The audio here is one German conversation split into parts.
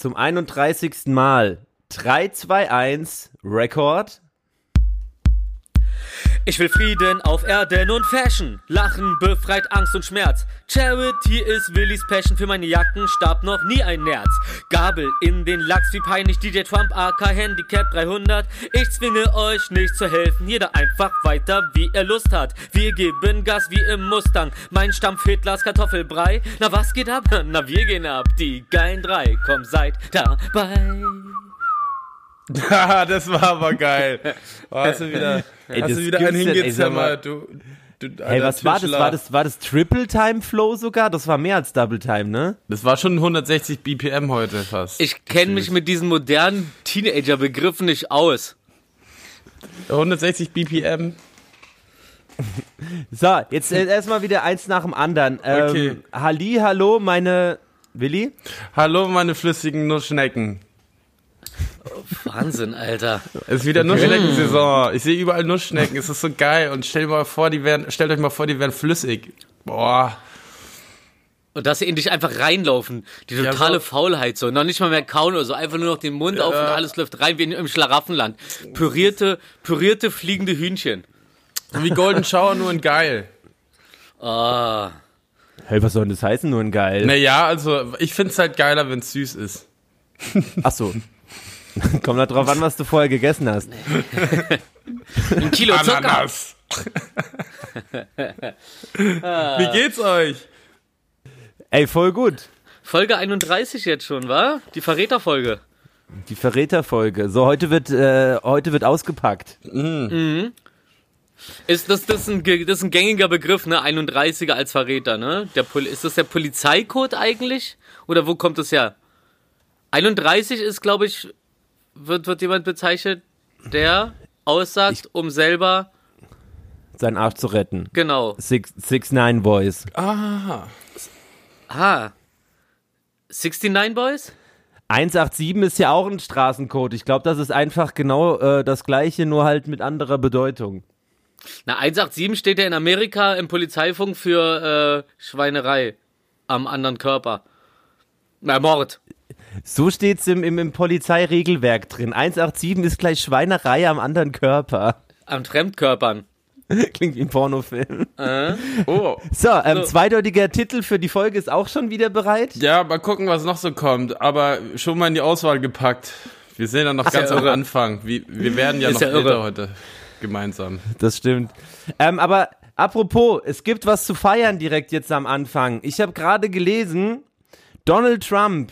zum 31. Mal 3, 2, 1, Rekord. Ich will Frieden auf Erden und Fashion. Lachen befreit Angst und Schmerz. Charity ist Willis Passion. Für meine Jacken starb noch nie ein Nerz. Gabel in den Lachs, wie peinlich DJ Trump, AK Handicap 300. Ich zwinge euch nicht zu helfen. Jeder einfach weiter, wie er Lust hat. Wir geben Gas wie im Mustang. Mein Stampf Hitlers Kartoffelbrei. Na was geht ab? Na wir gehen ab. Die geilen drei. Komm, seid dabei. das war aber geil. Oh, hast du wieder, Ey, hast du wieder einen ey, hingezimmert, du. du Hey, alter was war das? Tischler. War das, war das Triple Time Flow sogar? Das war mehr als Double Time, ne? Das war schon 160 BPM heute fast. Ich kenne mich mit diesen modernen Teenager-Begriffen nicht aus. 160 BPM. So, jetzt äh, erstmal wieder eins nach dem anderen. Ähm, Okay. Halli, hallo, meine Willi. Hallo, meine flüssigen Nussschnecken. Wahnsinn, Alter. Es ist wieder Nussschneckensaison. Ich sehe überall Nussschnecken. Es ist so geil. Und stell mal vor, die werden, stellt euch mal vor, die werden flüssig. Boah. Und dass sie in dich einfach reinlaufen. Die Ja, totale so- Faulheit so. Noch nicht mal mehr kauen oder so. Einfach nur noch den Mund auf und alles läuft rein wie in, im Schlaraffenland. Pürierte, pürierte fliegende Hühnchen. Wie Golden Shower, nur in geil. Ah. Hey, was soll denn das heißen? Nur ein geil. Naja, also, ich find's halt geiler, wenn's süß ist. Ach so. Kommt da drauf an, was du vorher gegessen hast. Ein Kilo Zucker. Ananas. Wie geht's euch? Ey, voll gut. Folge 31 jetzt schon, wa? Die Verräterfolge. Die Verräterfolge. So, heute wird, äh, heute wird ausgepackt. Ist das, das, ist ein, das ist ein gängiger Begriff, ne? 31er als Verräter, ne? Der ist das der Polizeicode eigentlich? Oder wo kommt das her? 31 ist, glaube ich, wird, wird jemand bezeichnet, der aussagt, um selber, Seinen Arsch zu retten. genau. Six, six Nine Boys. Ah. Ah. 69 Boys? 187 ist ja auch ein Straßencode. Ich glaube, das ist einfach genau äh, das gleiche, nur halt mit anderer Bedeutung. Na, 187 steht ja in Amerika im Polizeifunk für äh, Schweinerei am anderen Körper. Na, Mord. So steht's im, im, im Polizeiregelwerk drin. 187 ist gleich Schweinerei am anderen Körper. An Fremdkörpern. Klingt wie ein Pornofilm. Oh. So, ähm, So. zweideutiger Titel für die Folge ist auch schon wieder bereit. Ja, mal gucken, was noch so kommt. Aber schon mal in die Auswahl gepackt. Wir sind ja noch Ach, ganz ja am irre. Anfang. Wir, wir werden ja Ist noch ja älter heute. Gemeinsam. Das stimmt. Ähm, aber apropos, es gibt was zu feiern direkt jetzt am Anfang. Ich habe gerade gelesen, Donald Trump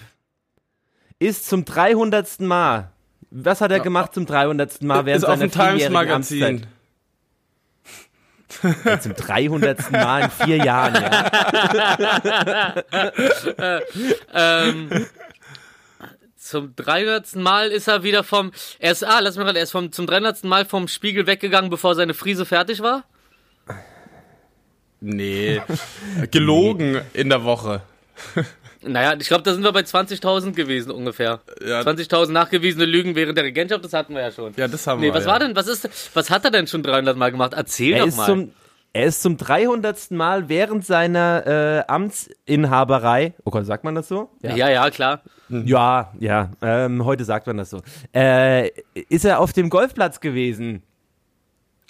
ist zum 300. Mal. Was hat er gemacht zum 300. Mal während ist auf seiner dem Times Magazin. Amtszeit? Ja, zum 300. Mal in vier Jahren, ja. Ähm, zum 300. Mal ist er wieder vom, er ist, ah, lass mich mal, er ist vom, zum 300. Mal vom Spiegel weggegangen, bevor seine Friese fertig war. Nee. Gelogen in der Woche. Naja, ich glaube, da sind wir bei 20.000 gewesen ungefähr. Ja. 20.000 nachgewiesene Lügen während der Regentschaft, das hatten wir ja schon. Ja, das haben Nee, wir. was ja. war denn, was ist, was hat er denn schon 300 Mal gemacht? Erzähl Er doch ist, mal. zum, er ist zum 300. Mal während seiner äh, Amtsinhaberei, oh Gott, sagt man das so? ja, ja, klar. Ja, ja, ähm, heute sagt man das so. Äh, ist er auf dem Golfplatz gewesen?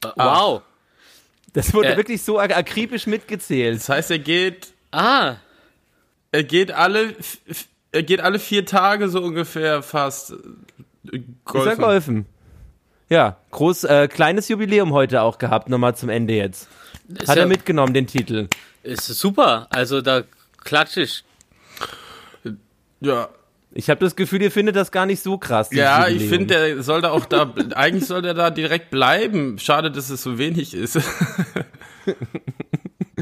Äh, Wow. Das wurde Äh. wirklich so ak- akribisch mitgezählt. Das heißt, er geht, Ah, er geht alle, er geht alle vier Tage so ungefähr fast. äh, Ist er Golfen. golfen? Ja, groß, äh, kleines Jubiläum heute auch gehabt, nochmal zum Ende jetzt. ist, Hat ja, er mitgenommen, den Titel. ist super. Also da klatsch ich. Ja. Ich habe das Gefühl, ihr findet das gar nicht so krass. Ja, ich Jubiläum. finde, der soll da auch da, eigentlich soll der da direkt bleiben. Schade, dass es so wenig ist.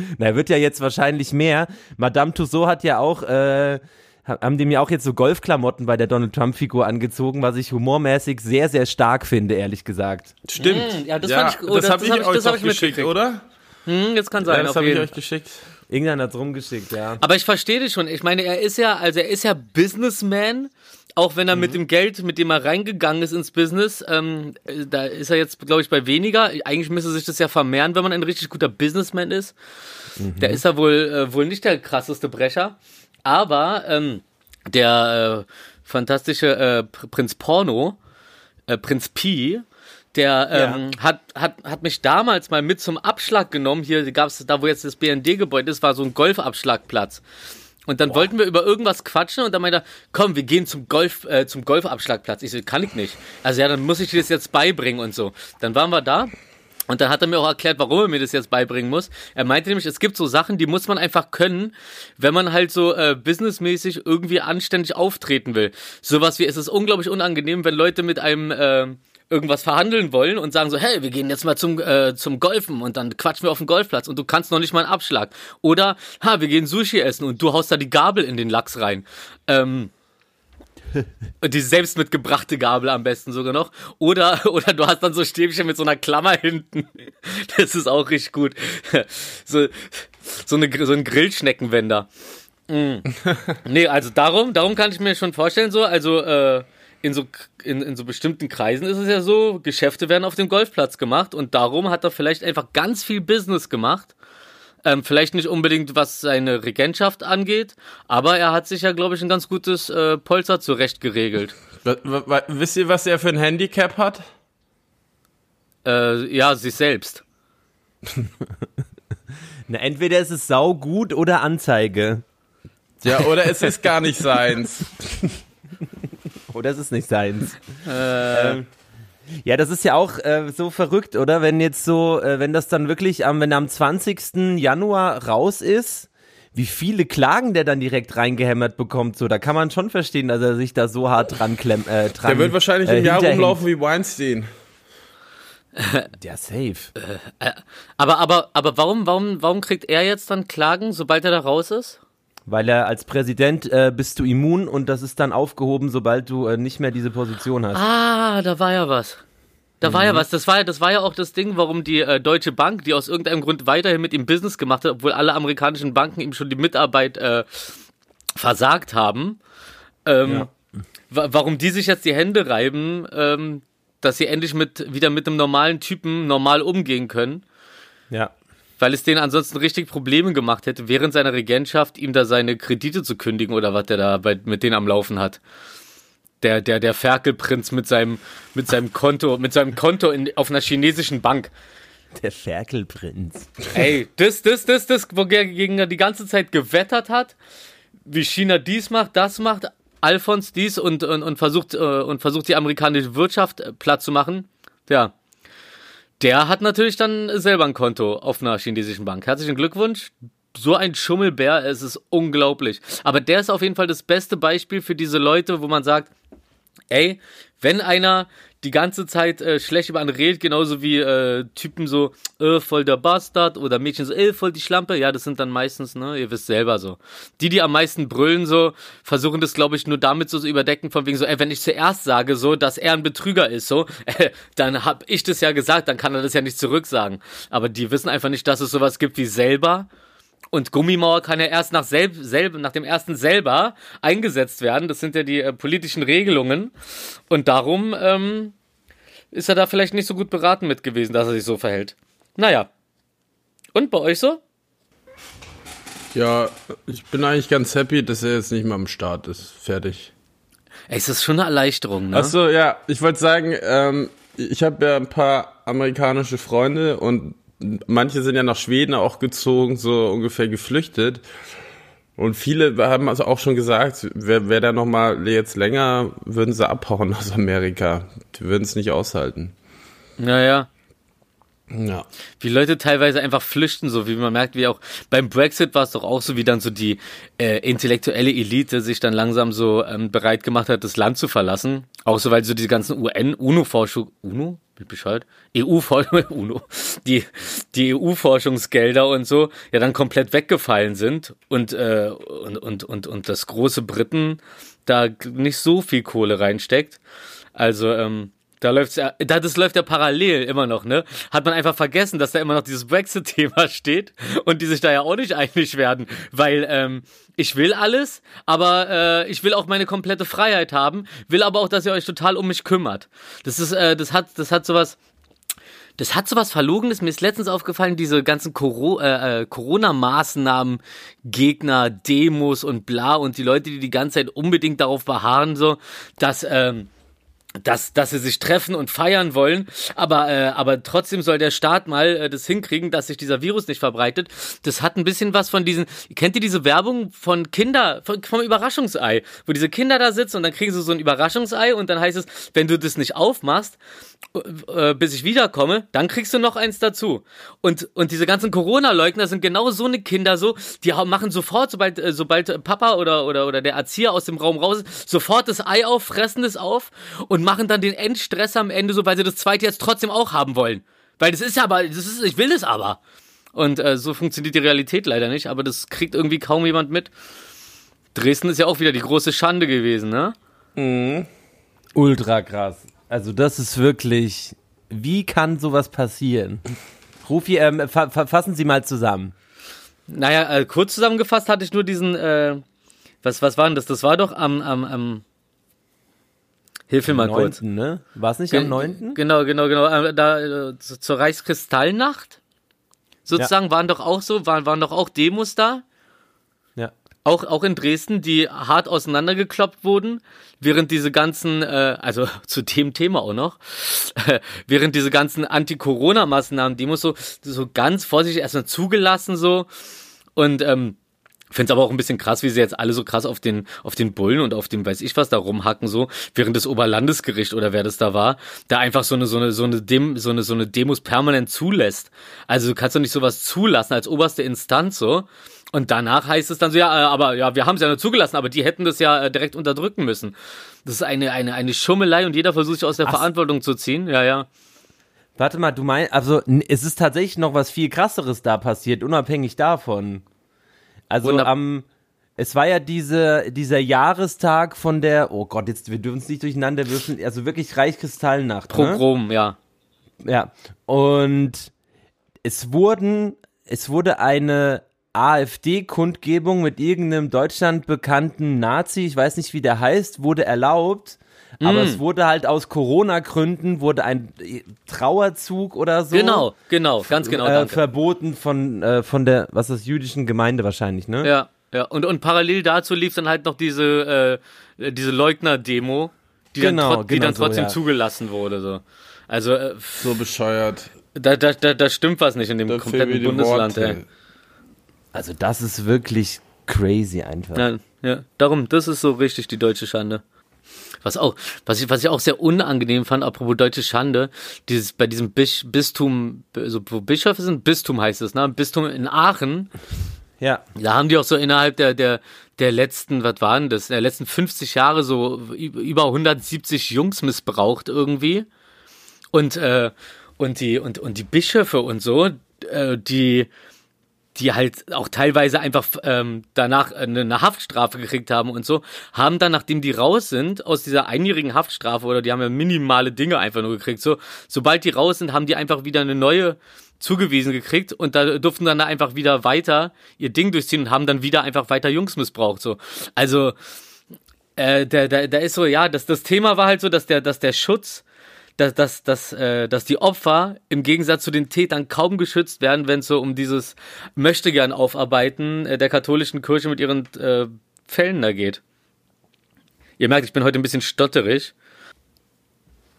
Na, er wird ja jetzt wahrscheinlich mehr. Madame Tussauds hat ja auch, äh, ha- haben dem ja auch jetzt so Golfklamotten bei der Donald Trump-Figur angezogen, was ich humormäßig sehr, sehr stark finde, ehrlich gesagt. Stimmt. Mm, ja, das fand ich- oh, das das- habe ich hab ich- euch das hab ich geschickt, mitgekriegt. oder? Hm, jetzt kann sein, Ja, das habe ich euch geschickt. Irgendeiner hat's rumgeschickt, ja. Aber ich verstehe dich schon. Ich meine, er ist ja, also er ist ja Businessman, auch wenn er mit dem Geld, mit dem er reingegangen ist ins Business, ähm, äh, da ist er jetzt, glaube ich, bei weniger. Eigentlich müsste sich das ja vermehren, wenn man ein richtig guter Businessman ist. Der ist ja wohl, äh, wohl nicht der krasseste Brecher. Aber ähm, der äh, fantastische äh, Prinz Porno, äh, Prinz Pi, der ähm, ja. hat, hat, hat mich damals mal mit zum Abschlag genommen. Hier gab es, da wo jetzt das BND-Gebäude ist, war so ein Golfabschlagplatz. Und dann Boah. wollten wir über irgendwas quatschen und dann meinte er, komm, wir gehen zum Golf, äh, zum Golfabschlagplatz. Ich so, kann ich nicht. Also ja, dann muss ich dir das jetzt beibringen und so. Dann waren wir da und dann hat er mir auch erklärt, warum er mir das jetzt beibringen muss. Er meinte nämlich, es gibt so Sachen, die muss man einfach können, wenn man halt so äh, businessmäßig irgendwie anständig auftreten will. Sowas wie, es ist unglaublich unangenehm, wenn Leute mit einem äh, irgendwas verhandeln wollen und sagen so, hey, wir gehen jetzt mal zum, äh, zum Golfen und dann quatschen wir auf dem Golfplatz und du kannst noch nicht mal einen Abschlag. Oder, ha, wir gehen Sushi essen und du haust da die Gabel in den Lachs rein. Ähm, die selbst mitgebrachte Gabel am besten sogar noch. Oder, oder du hast dann so Stäbchen mit so einer Klammer hinten. Das ist auch richtig gut. So, so, eine, so ein Grillschneckenwender. Mm. Nee, also darum, darum kann ich mir schon vorstellen, so, also, äh, in so, in, in so bestimmten Kreisen ist es ja so, Geschäfte werden auf dem Golfplatz gemacht und darum hat er vielleicht einfach ganz viel Business gemacht. Ähm, vielleicht nicht unbedingt, was seine Regentschaft angeht, aber er hat sich ja, glaube ich, ein ganz gutes äh, Polster zurecht geregelt. Wisst ihr, was er für ein Handicap hat? Äh, ja, sich selbst. Na, entweder ist es saugut oder Anzeige. Ja, oder es ist gar nicht seins. Oder ist es nicht seins? Äh. Ähm, ja, das ist ja auch äh, so verrückt, oder? Wenn jetzt so, äh, wenn das dann wirklich am, wenn am 20. Januar raus ist, wie viele Klagen der dann direkt reingehämmert bekommt, so, da kann man schon verstehen, dass er sich da so hart dran klemmt. Äh, dran, der wird wahrscheinlich äh, im Jahr rumlaufen wie Weinstein. Der safe. Äh, äh, aber, aber, aber warum, warum, warum kriegt er jetzt dann Klagen, sobald er da raus ist? Weil er als Präsident äh, bist du immun und das ist dann aufgehoben, sobald du äh, nicht mehr diese Position hast. Ah, da war ja was. Da mhm. war ja mhm. was. Das war, das war ja auch das Ding, warum die äh, Deutsche Bank, die aus irgendeinem Grund weiterhin mit ihm Business gemacht hat, obwohl alle amerikanischen Banken ihm schon die Mitarbeit äh, versagt haben. Ähm, ja. Warum die sich jetzt die Hände reiben, ähm, dass sie endlich mit wieder mit einem normalen Typen normal umgehen können. Ja weil es denen ansonsten richtig Probleme gemacht hätte, während seiner Regentschaft ihm da seine Kredite zu kündigen oder was der da bei, mit denen am Laufen hat. Der, der, der Ferkelprinz mit seinem, mit seinem Konto, mit seinem Konto in, auf einer chinesischen Bank. Der Ferkelprinz. Ey, das, das, das, das, wogegen er die ganze Zeit gewettert hat, wie China dies macht, das macht, Alphons dies und, und, und versucht, äh, und versucht die amerikanische Wirtschaft äh, platt zu machen. Ja, der hat natürlich dann selber ein Konto auf einer chinesischen Bank. Herzlichen Glückwunsch. So ein Schummelbär, es ist unglaublich. Aber der ist auf jeden Fall das beste Beispiel für diese Leute, wo man sagt, ey, wenn einer die ganze Zeit äh, schlecht über andere redet, genauso wie äh, Typen so, äh, voll der Bastard oder Mädchen so, äh, voll die Schlampe. Ja, das sind dann meistens, ne, ihr wisst selber so. Die, die am meisten brüllen so, versuchen das, glaube ich, nur damit so zu überdecken, von wegen so, ey, wenn ich zuerst sage so, dass er ein Betrüger ist, so, äh, dann hab ich das ja gesagt, dann kann er das ja nicht zurücksagen. Aber die wissen einfach nicht, dass es sowas gibt wie selber und Gummimauer kann ja erst nach, selb, selb, nach dem ersten selber eingesetzt werden. Das sind ja die äh, politischen Regelungen. Und darum ähm, ist er da vielleicht nicht so gut beraten mit gewesen, dass er sich so verhält. Naja. Und bei euch so? Ja, ich bin eigentlich ganz happy, dass er jetzt nicht mehr am Start ist. Fertig. Ey, ist das schon eine Erleichterung, ne? Achso, ja, ich wollte sagen, ähm, ich habe ja ein paar amerikanische Freunde und manche sind ja nach Schweden auch gezogen, so ungefähr geflüchtet. Und viele haben also auch schon gesagt, wer, wer da noch mal jetzt länger, würden sie abhauen aus Amerika. Die würden es nicht aushalten. Naja. Ja. Wie Leute teilweise einfach flüchten, so wie man merkt, wie auch beim Brexit war es doch auch so, wie dann so die äh, intellektuelle Elite sich dann langsam so ähm, bereit gemacht hat, das Land zu verlassen. Auch so, weil so die ganzen UN, UNO-Forschung, UNO? Wie Bescheid? EU-Forschung, UNO, die, die EU-Forschungsgelder und so, ja dann komplett weggefallen sind und, äh, und, und, und, und das große Briten da nicht so viel Kohle reinsteckt. Also, ähm, da läuft's ja, da, das läuft ja parallel immer noch, ne? Hat man einfach vergessen, dass da immer noch dieses Brexit-Thema steht und die sich da ja auch nicht einig werden, weil ähm, ich will alles, aber äh, ich will auch meine komplette Freiheit haben, will aber auch, dass ihr euch total um mich kümmert. Das ist, äh, das hat, das hat sowas, das hat so was Verlogenes. Mir ist letztens aufgefallen, diese ganzen Coro äh, äh, Corona-Maßnahmen, Gegner, Demos und bla und die Leute, die die ganze Zeit unbedingt darauf beharren, so, dass, ähm, dass, dass sie sich treffen und feiern wollen, aber, äh, aber trotzdem soll der Staat mal äh, das hinkriegen, dass sich dieser Virus nicht verbreitet. Das hat ein bisschen was von diesen, kennt ihr diese Werbung von Kinder, von, vom Überraschungsei, wo diese Kinder da sitzen und dann kriegen sie so ein Überraschungsei und dann heißt es, wenn du das nicht aufmachst, bis ich wiederkomme, dann kriegst du noch eins dazu. Und, und diese ganzen Corona-Leugner sind genau so eine Kinder so, die machen sofort, sobald, äh, sobald Papa oder, oder, oder der Erzieher aus dem Raum raus ist, sofort das Ei auf, fressen es auf und machen dann den Endstress am Ende so, weil sie das zweite jetzt trotzdem auch haben wollen. Weil das ist ja aber, das ist, ich will das aber. Und äh, so funktioniert die Realität leider nicht, aber das kriegt irgendwie kaum jemand mit. Dresden ist ja auch wieder die große Schande gewesen, ne? Mhm. Ultra krass. Also das ist wirklich, wie kann sowas passieren? Rufi, ähm, fa fassen Sie mal zusammen. Naja, äh, kurz zusammengefasst hatte ich nur diesen, äh, was, was war denn das? Das war doch am, am, am Hilf mir mal 9., kurz. Ne? War es nicht Ge am 9.? Genau, genau, genau. Äh, da äh, zur Reichskristallnacht sozusagen ja. waren doch auch so, waren, waren doch auch Demos da. Auch, auch in Dresden, die hart auseinandergekloppt wurden, während diese ganzen, äh, also zu dem Thema auch noch, äh, während diese ganzen Anti-Corona-Maßnahmen, Demos so, so ganz vorsichtig erstmal zugelassen so und ähm, Finde es aber auch ein bisschen krass, wie sie jetzt alle so krass auf den, auf den Bullen und auf dem weiß ich was da rumhacken, so, während das Oberlandesgericht oder wer das da war, da einfach so eine, so eine, so eine, Dem, so eine, so eine Demos permanent zulässt. Also du kannst doch nicht sowas zulassen als oberste Instanz, so. Und danach heißt es dann so, ja, äh, aber ja, wir haben es ja nur zugelassen, aber die hätten das ja äh, direkt unterdrücken müssen. Das ist eine, eine, eine Schummelei und jeder versucht sich aus der Ach. Verantwortung zu ziehen, ja, ja. Warte mal, du meinst, also es ist tatsächlich noch was viel krasseres da passiert, unabhängig davon. Also Wunderbar. am, es war ja diese, dieser Jahrestag von der, oh Gott, jetzt, wir dürfen es nicht durcheinander würfeln, also wirklich Reichskristallnacht. Pogrom, ne? ja. Ja. Und es wurden, es wurde eine AfD-Kundgebung mit irgendeinem Deutschland bekannten Nazi, ich weiß nicht, wie der heißt, wurde erlaubt. Aber mm. es wurde halt aus Corona-Gründen wurde ein Trauerzug oder so. Genau, genau, ganz genau. Äh, verboten von, äh, von der, was ist das, jüdischen Gemeinde wahrscheinlich, ne? Ja, ja. Und, und parallel dazu lief dann halt noch diese, äh, diese Leugner-Demo, die, genau, dann, die genau dann trotzdem so, ja. zugelassen wurde. So. Also, äh, so bescheuert. Da, da, da, da stimmt was nicht in dem da kompletten Bundesland, ey. Also, das ist wirklich crazy einfach. Ja, ja, darum, das ist so richtig die deutsche Schande. Was auch, was ich, was ich auch sehr unangenehm fand, apropos deutsche Schande, dieses, bei diesem Bisch, Bistum, also wo Bischöfe sind, Bistum heißt es, ne? Bistum in Aachen. Ja. Da haben die auch so innerhalb der, der, der letzten, was waren das, der letzten 50 Jahre so über 170 Jungs missbraucht irgendwie. Und, äh, und die, und, und die Bischöfe und so, äh, die, die halt auch teilweise einfach ähm, danach eine, eine Haftstrafe gekriegt haben und so, haben dann, nachdem die raus sind aus dieser einjährigen Haftstrafe oder die haben ja minimale Dinge einfach nur gekriegt, so, sobald die raus sind, haben die einfach wieder eine neue zugewiesen gekriegt und da durften dann einfach wieder weiter ihr Ding durchziehen und haben dann wieder einfach weiter Jungs missbraucht, so. Also, äh, da, da, da ist so, ja, das, das Thema war halt so, dass der, dass der Schutz dass, dass, dass, äh, dass die Opfer im Gegensatz zu den Tätern kaum geschützt werden, wenn es so um dieses Möchtegern aufarbeiten äh, der katholischen Kirche mit ihren äh, Fällen da geht. Ihr merkt, ich bin heute ein bisschen stotterig.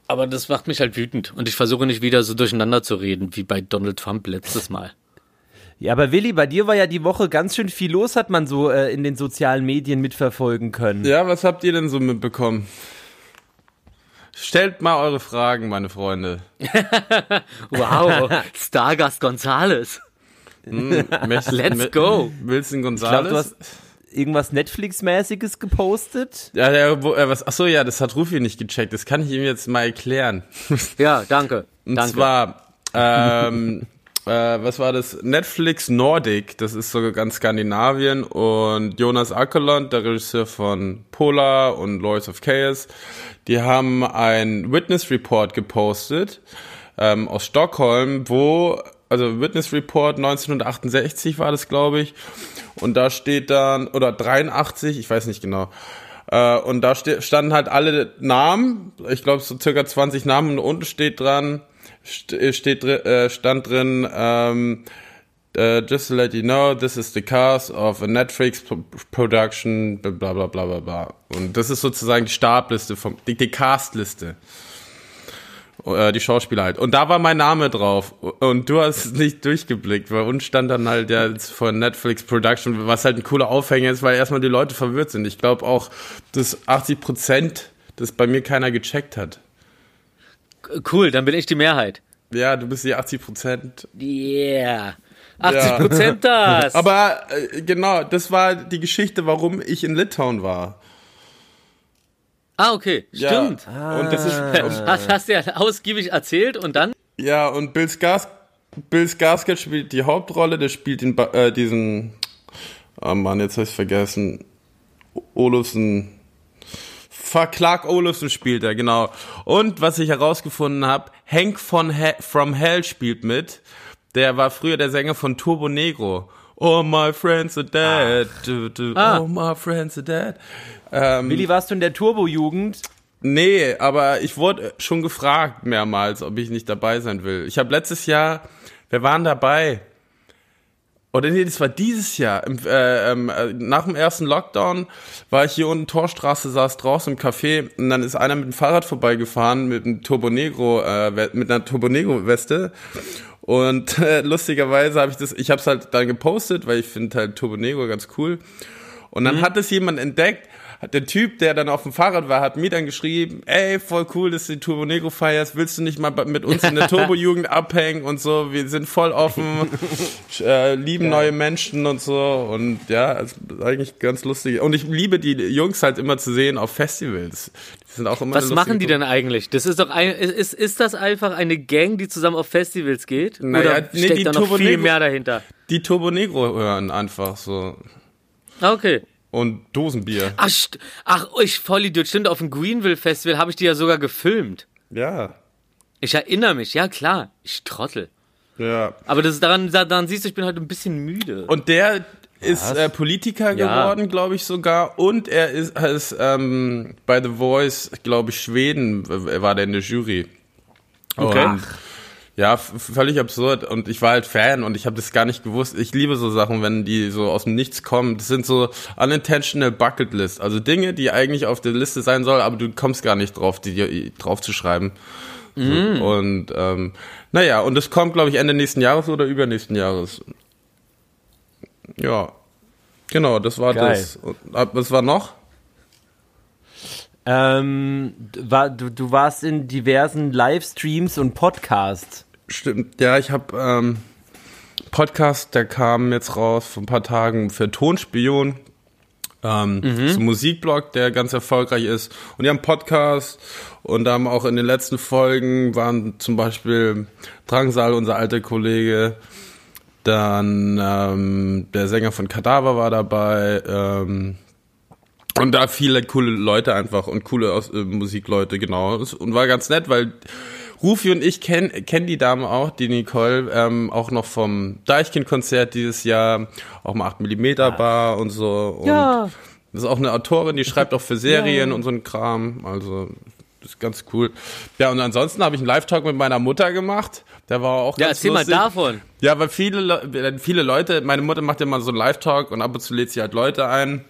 Aber das macht mich halt wütend und ich versuche nicht wieder so durcheinander zu reden wie bei Donald Trump letztes Mal. Ja, aber Willi, bei dir war ja die Woche ganz schön viel los, hat man so äh, in den sozialen Medien mitverfolgen können. Ja, was habt ihr denn so mitbekommen? Stellt mal eure Fragen, meine Freunde. wow, Stargast Gonzales. Mm, Let's go. Wilson Gonzales. Ich glaub, du hast irgendwas Netflix-mäßiges gepostet? Ja, der, wo, äh, was, ach so, ja, das hat Rufi nicht gecheckt. Das kann ich ihm jetzt mal erklären. Ja, danke. Und danke. zwar, ähm, äh, was war das? Netflix Nordic, das ist so ganz Skandinavien. Und Jonas Ackerland, der Regisseur von Polar und Lords of Chaos, die haben ein Witness Report gepostet ähm, aus Stockholm, wo, also Witness Report 1968 war das, glaube ich, und da steht dann, oder 83, ich weiß nicht genau, äh, und da standen halt alle Namen, ich glaube so circa 20 Namen und unten steht dran, steht, äh, stand drin, ähm, uh, just to let you know, this is the cast of a Netflix production, bla bla bla bla bla. Und das ist sozusagen die Startliste, vom, die, die Castliste. Äh, die Schauspieler halt. Und da war mein Name drauf. Und du hast nicht durchgeblickt. Bei uns stand dann halt ja von Netflix Production, was halt ein cooler Aufhänger ist, weil erstmal die Leute verwirrt sind. Ich glaube auch, dass 80 Prozent das bei mir keiner gecheckt hat. Cool, dann bin ich die Mehrheit. Ja, du bist die 80 Prozent. Yeah. 80 Prozent ja. das. Aber äh, genau, das war die Geschichte, warum ich in Litauen war. Ah, okay, stimmt. Ja, und das ist, hast, hast du ja ausgiebig erzählt und dann? Ja, und Bill, Skars Bill Skarsgård spielt die Hauptrolle, der spielt den, äh, diesen, oh Mann, jetzt habe ich vergessen, Olufsen, Clark Olufsen spielt er, genau. Und was ich herausgefunden habe, Hank von He From Hell spielt mit. Der war früher der Sänger von Turbo Negro. Oh, my friends are dead. Ah. Du, du, ah. Oh, my friends are dead. Ähm, Willi, warst du in der Turbo-Jugend? Nee, aber ich wurde schon gefragt mehrmals, ob ich nicht dabei sein will. Ich habe letztes Jahr, wir waren dabei. Oder nee, das war dieses Jahr. Im, äh, ähm, äh, nach dem ersten Lockdown war ich hier unten Torstraße, saß draußen im Café und dann ist einer mit dem Fahrrad vorbeigefahren mit einem Turbo Negro, äh, mit einer Turbo Negro Weste und äh, lustigerweise habe ich das, ich habe es halt dann gepostet, weil ich finde halt Turbo Negro ganz cool. Und dann mhm. hat es jemand entdeckt, hat der Typ, der dann auf dem Fahrrad war, hat mir dann geschrieben, ey, voll cool, dass du die Turbo Negro feierst, willst du nicht mal mit uns in der Turbo-Jugend abhängen und so, wir sind voll offen, äh, lieben ja. neue Menschen und so und ja, eigentlich ganz lustig. Und ich liebe die Jungs halt immer zu sehen auf Festivals. Die sind auch immer Was machen die denn eigentlich? Das ist doch ein, ist, ist das einfach eine Gang, die zusammen auf Festivals geht? Naja, Oder nee, steckt da noch Turbo viel Negro, mehr dahinter? Die Turbo Negro hören einfach so. Ah, okay und Dosenbier. Ach, ach ich Vollidiot, stimmt, auf dem Greenville Festival habe ich die ja sogar gefilmt. Ja. Ich erinnere mich, ja klar, ich trottel. Ja. Aber das ist daran, daran siehst du, ich bin heute ein bisschen müde. Und der ist äh, Politiker geworden, ja. glaube ich sogar. Und er ist, ist ähm, bei The Voice, glaube ich, Schweden, war der in der Jury. Okay. Und ja, völlig absurd. Und ich war halt Fan und ich habe das gar nicht gewusst. Ich liebe so Sachen, wenn die so aus dem Nichts kommen. Das sind so unintentional Bucket List. Also Dinge, die eigentlich auf der Liste sein soll, aber du kommst gar nicht drauf, die drauf zu schreiben. Mm. Und ähm, naja, und das kommt, glaube ich, Ende nächsten Jahres oder übernächsten Jahres. Ja. Genau, das war Geil. das. Und, was war noch? Ähm, war, du, du warst in diversen Livestreams und Podcasts. Stimmt, ja, ich habe ähm, Podcast, der kam jetzt raus vor ein paar Tagen für Tonspion. Ähm, mhm. So ein Musikblog, der ganz erfolgreich ist. Und die haben Podcast und da haben auch in den letzten Folgen waren zum Beispiel Drangsal, unser alter Kollege, dann ähm, der Sänger von Kadaver war dabei, ähm, und da viele coole Leute einfach und coole äh, Musikleute, genau. Und war ganz nett, weil Rufi und ich kennen kenn die Dame auch, die Nicole, ähm, auch noch vom Deichkind-Konzert dieses Jahr, auch mal 8mm Bar und so. Und ja. Das ist auch eine Autorin, die schreibt auch für Serien ja. und so ein Kram. Also, das ist ganz cool. Ja, und ansonsten habe ich einen Live-Talk mit meiner Mutter gemacht. Der war auch ja, ganz erzähl lustig. mal davon. Ja, weil viele, viele Leute, meine Mutter macht ja mal so einen Live-Talk und ab und zu lädt sie halt Leute ein.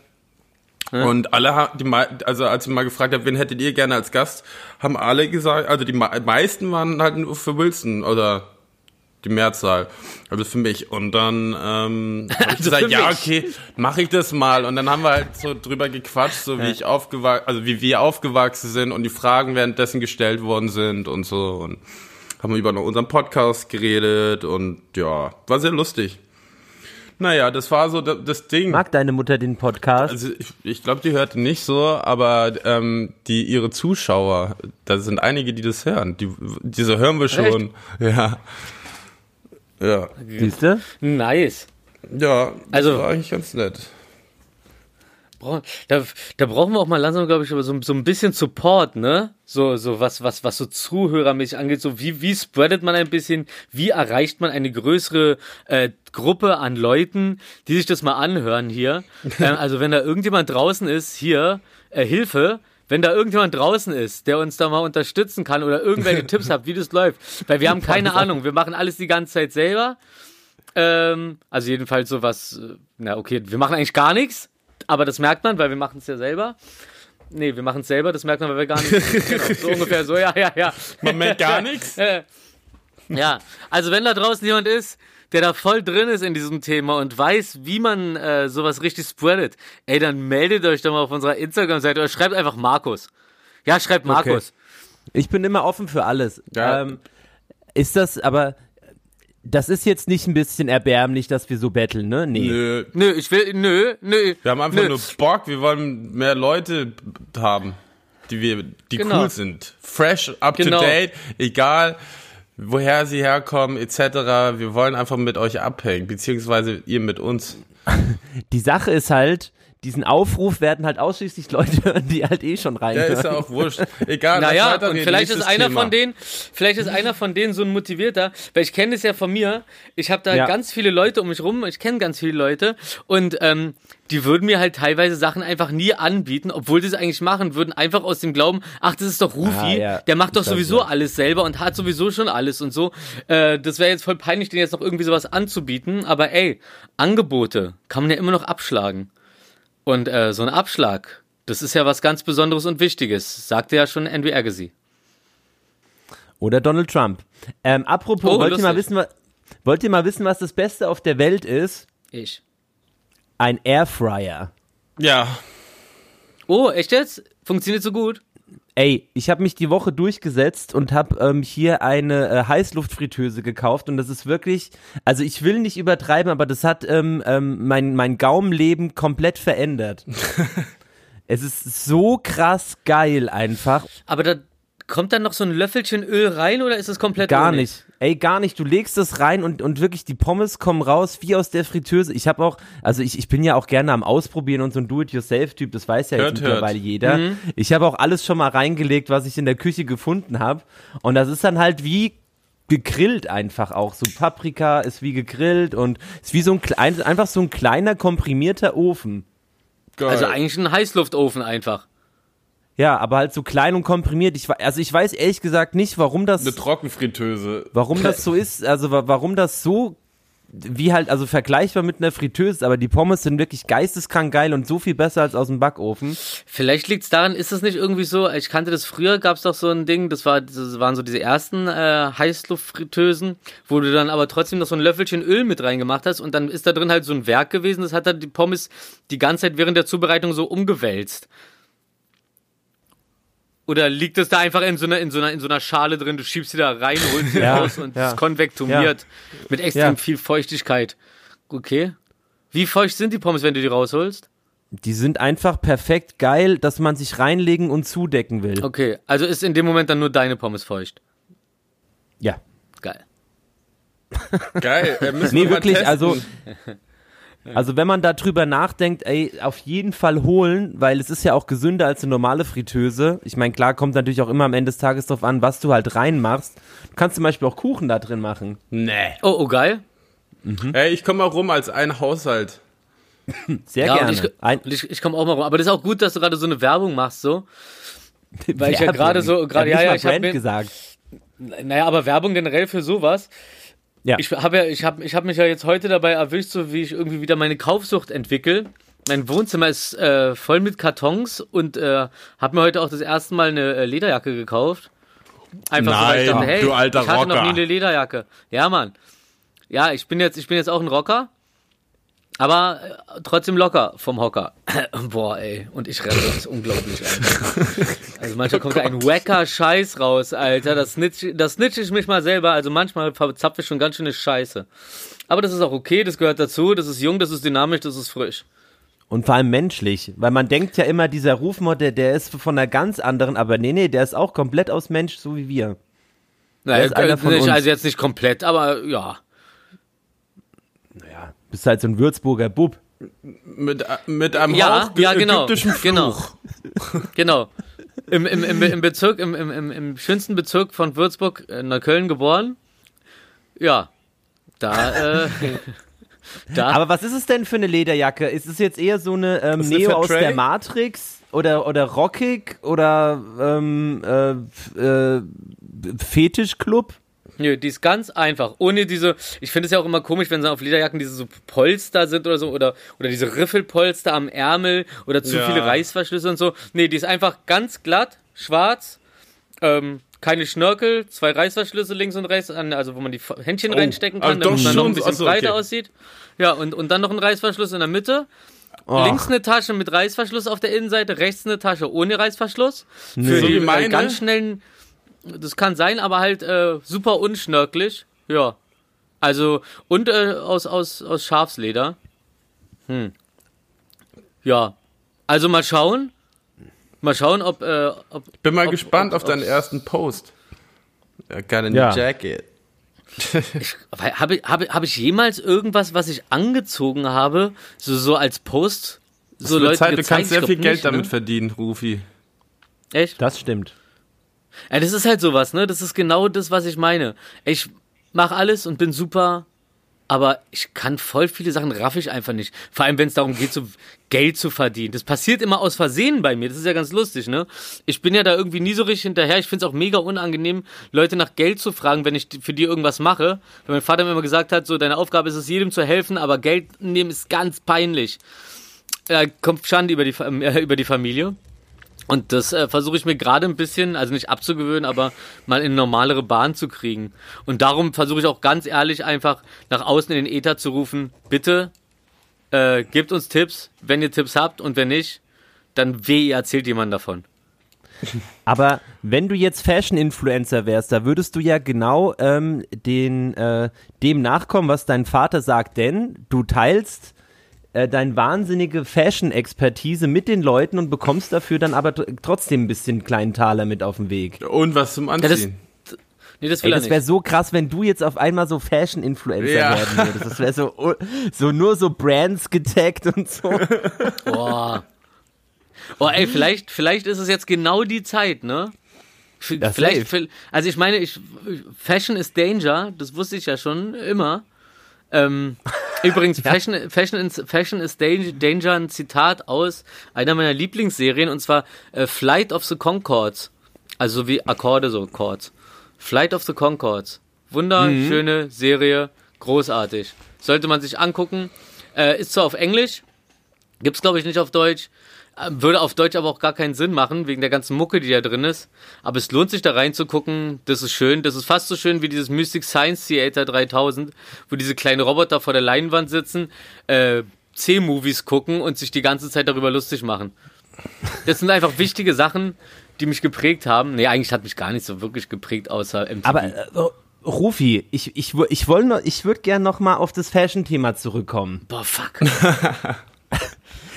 Und alle haben, die, also als ich mal gefragt habe, wen hättet ihr gerne als Gast, haben alle gesagt, also die meisten waren halt nur für Wilson oder die Mehrzahl, also für mich. Und dann ähm, habe ich also gesagt, ja okay, mache ich das mal. Und dann haben wir halt so drüber gequatscht, so wie ja. ich aufgewachsen, also wie wir aufgewachsen sind und die Fragen währenddessen gestellt worden sind und so und haben über unseren Podcast geredet und ja, war sehr lustig. Naja, das war so das Ding. Mag deine Mutter den Podcast? Also ich, ich glaube, die hört nicht so, aber ähm, die ihre Zuschauer, da sind einige, die das hören. Die, diese hören wir schon. Echt? Ja. Ja. Siehst du? Nice. Ja, das also, war eigentlich ganz nett. Da, da brauchen wir auch mal langsam, glaube ich, so, so ein bisschen Support, ne? So, so was, was, was so zuhörermäßig angeht. So wie, wie spreadet man ein bisschen, wie erreicht man eine größere äh, Gruppe an Leuten, die sich das mal anhören hier. ähm, also wenn da irgendjemand draußen ist, hier, äh, Hilfe, wenn da irgendjemand draußen ist, der uns da mal unterstützen kann oder irgendwelche Tipps hat, wie das läuft. Weil wir haben keine Ahnung. Wir machen alles die ganze Zeit selber. Ähm, also jedenfalls sowas, äh, na okay, wir machen eigentlich gar nichts, aber das merkt man, weil wir machen es ja selber. Nee, wir machen es selber, das merkt man, weil wir gar nichts. so ungefähr so, ja, ja, ja. Man merkt gar nichts. ja, also wenn da draußen jemand ist, der da voll drin ist in diesem Thema und weiß, wie man äh, sowas richtig spreadet, ey, dann meldet euch doch mal auf unserer Instagram-Seite oder schreibt einfach Markus. Ja, schreibt Markus. Ich bin immer offen für alles. Ja. Ähm, ist das aber, das ist jetzt nicht ein bisschen erbärmlich, dass wir so betteln, ne? Nee. Nö. Nö, ich will, nö, nö. Wir haben einfach nö. nur Bock, wir wollen mehr Leute haben, die wir, die Genau. cool sind. Fresh, up Genau. to date, egal woher sie herkommen, etc. Wir wollen einfach mit euch abhängen, beziehungsweise ihr mit uns. Die Sache ist halt, diesen Aufruf werden halt ausschließlich Leute hören, die halt eh schon Ja, reinhören. ist ja auch wurscht. Egal, Naja, und vielleicht ist einer Thema. von denen, vielleicht ist einer von denen so ein motivierter, weil ich kenne das ja von mir. Ich habe da Ja. ganz viele Leute um mich rum, ich kenne ganz viele Leute und ähm, die würden mir halt teilweise Sachen einfach nie anbieten, obwohl sie es eigentlich machen würden, einfach aus dem Glauben, ach, das ist doch Rufi, Ah, ja. der macht doch Ich weiß, sowieso ja. alles selber und hat sowieso schon alles und so. Äh, das wäre jetzt voll peinlich, denen jetzt noch irgendwie sowas anzubieten, aber ey, Angebote kann man ja immer noch abschlagen. Und äh, so ein Abschlag, das ist ja was ganz Besonderes und Wichtiges, sagte ja schon Andrew Agassi. Oder Donald Trump. Ähm, apropos, Oh, wollt, ihr mal wissen, wollt ihr mal wissen, was das Beste auf der Welt ist? Ich. Ein Airfryer. Ja, Oh, echt jetzt? Funktioniert so gut? Ey, ich habe mich die Woche durchgesetzt und habe ähm, hier eine äh, Heißluftfritteuse gekauft und das ist wirklich, also ich will nicht übertreiben, aber das hat ähm, ähm, mein, mein Gaumenleben komplett verändert. es ist so krass geil einfach. Aber da kommt dann noch so ein Löffelchen Öl rein oder ist es komplett Gar ohne? nicht. Ey, gar nicht. Du legst das rein und, und wirklich die Pommes kommen raus wie aus der Fritteuse. Ich habe auch, also ich, ich bin ja auch gerne am Ausprobieren und so ein Do-it-yourself-Typ, das weiß ja Hört, jetzt mittlerweile hört. jeder. Ich habe auch alles schon mal reingelegt, was ich in der Küche gefunden habe. Und das ist dann halt wie gegrillt einfach auch. So Paprika ist wie gegrillt und ist wie so ein, einfach so ein kleiner komprimierter Ofen. geil. Also eigentlich ein Heißluftofen einfach. Ja, aber halt so klein und komprimiert. Ich, also ich weiß ehrlich gesagt nicht, warum das eine Trockenfritteuse. Warum das so ist, also wa- warum das so wie halt, also vergleichbar mit einer Fritteuse, aber die Pommes sind wirklich geisteskrank geil und so viel besser als aus dem Backofen. Vielleicht liegt's daran, ist es nicht irgendwie so, ich kannte das früher, gab's doch so ein Ding, das, war, das waren so diese ersten äh, Heißluftfritteusen, wo du dann aber trotzdem noch so ein Löffelchen Öl mit reingemacht hast und dann ist da drin halt so ein Werk gewesen, das hat dann die Pommes die ganze Zeit während der Zubereitung so umgewälzt. Oder liegt es da einfach in so einer, in so einer, in so einer Schale drin, du schiebst sie da rein, holst sie Ja, raus und ja. es ist konvektumiert mit extrem Ja. viel Feuchtigkeit. Okay. Wie feucht sind die Pommes, wenn du die rausholst? Die sind einfach perfekt geil, dass man sich reinlegen und zudecken will. Okay, also ist in dem Moment dann nur deine Pommes feucht. Ja. Geil. Geil. äh, müssen Nee, wir wirklich, testen. also also wenn man da drüber nachdenkt, ey, auf jeden Fall holen, weil es ist ja auch gesünder als eine normale Fritteuse. Ich meine, klar kommt natürlich auch immer am Ende des Tages drauf an, was du halt reinmachst. Du kannst zum Beispiel auch Kuchen da drin machen. Nee. Oh, oh geil. Ey, ich komme mal rum als ein Haushalt. Sehr Ja, gerne. und ich, Ein, und ich, ich komme auch mal rum. Aber das ist auch gut, dass du gerade so eine Werbung machst, so. Weil ich ja Werbung. gerade so- gerade- ja, ja, nicht ich mal hab Brand mir- gesagt. Naja, aber Werbung generell für sowas. Ja. Ich habe ja, ich habe ich hab mich ja jetzt heute dabei erwischt, so wie ich irgendwie wieder meine Kaufsucht entwickle. Mein Wohnzimmer ist äh, voll mit Kartons und äh, habe mir heute auch das erste Mal eine äh, Lederjacke gekauft. Einfach so, weil ich Nein, dachte, hey, du alter ich hatte noch Rocker. nie eine Lederjacke. Ja, Mann. Ja, ich bin jetzt, ich bin jetzt auch ein Rocker, aber äh, trotzdem locker vom Hocker. Boah, ey, und ich renne, das unglaublich, Alter. Also manchmal kommt da ein wacker Scheiß raus, Alter. Das snitch, das snitch ich mich mal selber. Also manchmal verzapfe ich schon ganz schöne Scheiße. Aber das ist auch okay, das gehört dazu. Das ist jung, das ist dynamisch, das ist frisch. Und vor allem menschlich, weil man denkt ja immer, dieser Rufmord, der, der ist von einer ganz anderen, aber nee, nee, der ist auch komplett aus Mensch, so wie wir. Naja, ist einer von nicht, uns. also jetzt nicht komplett, aber ja. Bist halt so ein Würzburger Bub. Mit, mit einem Ja, Hauch ja, genau, ägyptischen genau. Fluch. Genau. Im, im, im, im Bezirk, im, im, im, schönsten Bezirk von Würzburg, äh, Neukölln geboren. Ja. Da, äh, da. Aber was ist es denn für eine Lederjacke? Ist es jetzt eher so eine ähm, eine Neo aus der Matrix? oder, oder rockig oder ähm, äh, äh, Fetischclub? Nö, die ist ganz einfach. Ohne diese, ich finde es ja auch immer komisch, wenn so auf Lederjacken diese so Polster sind oder so, oder, oder diese Riffelpolster am Ärmel oder zu Ja. viele Reißverschlüsse und so. Nee, die ist einfach ganz glatt, schwarz, ähm, keine Schnörkel, zwei Reißverschlüsse links und rechts, also wo man die Händchen reinstecken kann, aber doch damit man noch ein bisschen breiter okay. aussieht. Ja, und, und dann noch ein Reißverschluss in der Mitte. Links eine Tasche mit Reißverschluss auf der Innenseite, rechts eine Tasche ohne Reißverschluss. Für So die meine? ganz schnellen, das kann sein, aber halt äh, super unschnörkelig. Ja. Also, und äh, aus, aus, aus Schafsleder. Hm. Ja. Also mal schauen. Mal schauen, ob. Äh, ob Bin mal ob- gespannt ob- auf deinen ersten Post. I got a new Ja. jacket. Habe habe habe ich jemals irgendwas, was ich angezogen habe, so, so als Post, so Leute Zeit, du gezeigt? kannst sehr Ich viel Geld nicht, damit ne? verdienen, Rufi. Echt? Das stimmt. Ja, das ist halt sowas, ne? Das ist genau das, was ich meine. Ich mach alles und bin super, aber ich kann voll viele Sachen raff ich einfach nicht. Vor allem, wenn es darum geht, so Geld zu verdienen. Das passiert immer aus Versehen bei mir. Das ist ja ganz lustig, ne? Ich bin ja da irgendwie nie so richtig hinterher. Ich finde es auch mega unangenehm, Leute nach Geld zu fragen, wenn ich für die irgendwas mache. Weil mein Vater mir immer gesagt hat, so, deine Aufgabe ist es, jedem zu helfen, aber Geld nehmen ist ganz peinlich. Da kommt Schande über die, äh, über die Familie. Und das äh, versuche ich mir gerade ein bisschen, also nicht abzugewöhnen, aber mal in normalere Bahn zu kriegen. Und darum versuche ich auch ganz ehrlich einfach nach außen in den Äther zu rufen, bitte äh, gebt uns Tipps, wenn ihr Tipps habt und wenn nicht, dann weh, ihr erzählt jemand davon. Aber wenn du jetzt Fashion-Influencer wärst, da würdest du ja genau ähm, den, äh, dem nachkommen, was dein Vater sagt, denn du teilst äh, deine wahnsinnige Fashion-Expertise mit den Leuten und bekommst dafür dann aber tr- trotzdem ein bisschen kleinen Taler mit auf den Weg. Und was zum das- Anziehen. Nee, das will Ey, er das wäre so krass, wenn du jetzt auf einmal so Fashion-Influencer Ja. werden würdest. Das wäre so, so nur so Brands getaggt und so. Boah. Oh, ey, vielleicht, vielleicht ist es jetzt genau die Zeit, ne? Ja, vielleicht, also ich meine, ich, Fashion is Danger, das wusste ich ja schon immer. Ähm, übrigens, Fashion, Fashion, is, Fashion is Dan- Danger, ein Zitat aus einer meiner Lieblingsserien, und zwar äh, Flight of the Concords. Also so wie Akkorde, so Chords. Flight of the Concords. Wunderschöne Serie, großartig. Sollte man sich angucken. Äh, ist zwar auf Englisch, Gibt's, glaube ich, nicht auf Deutsch. Würde auf Deutsch aber auch gar keinen Sinn machen, wegen der ganzen Mucke, die da drin ist. Aber es lohnt sich da reinzugucken. Das ist schön. Das ist fast so schön wie dieses Mystic Science Theater 3000, wo diese kleinen Roboter vor der Leinwand sitzen, äh, C-Movies gucken und sich die ganze Zeit darüber lustig machen. Das sind einfach wichtige Sachen, die mich geprägt haben. Nee, eigentlich hat mich gar nicht so wirklich geprägt, außer MTV. Aber äh, Rufi, ich, ich, ich, woll noch- ich würde gerne noch mal auf das Fashion-Thema zurückkommen. Boah, fuck.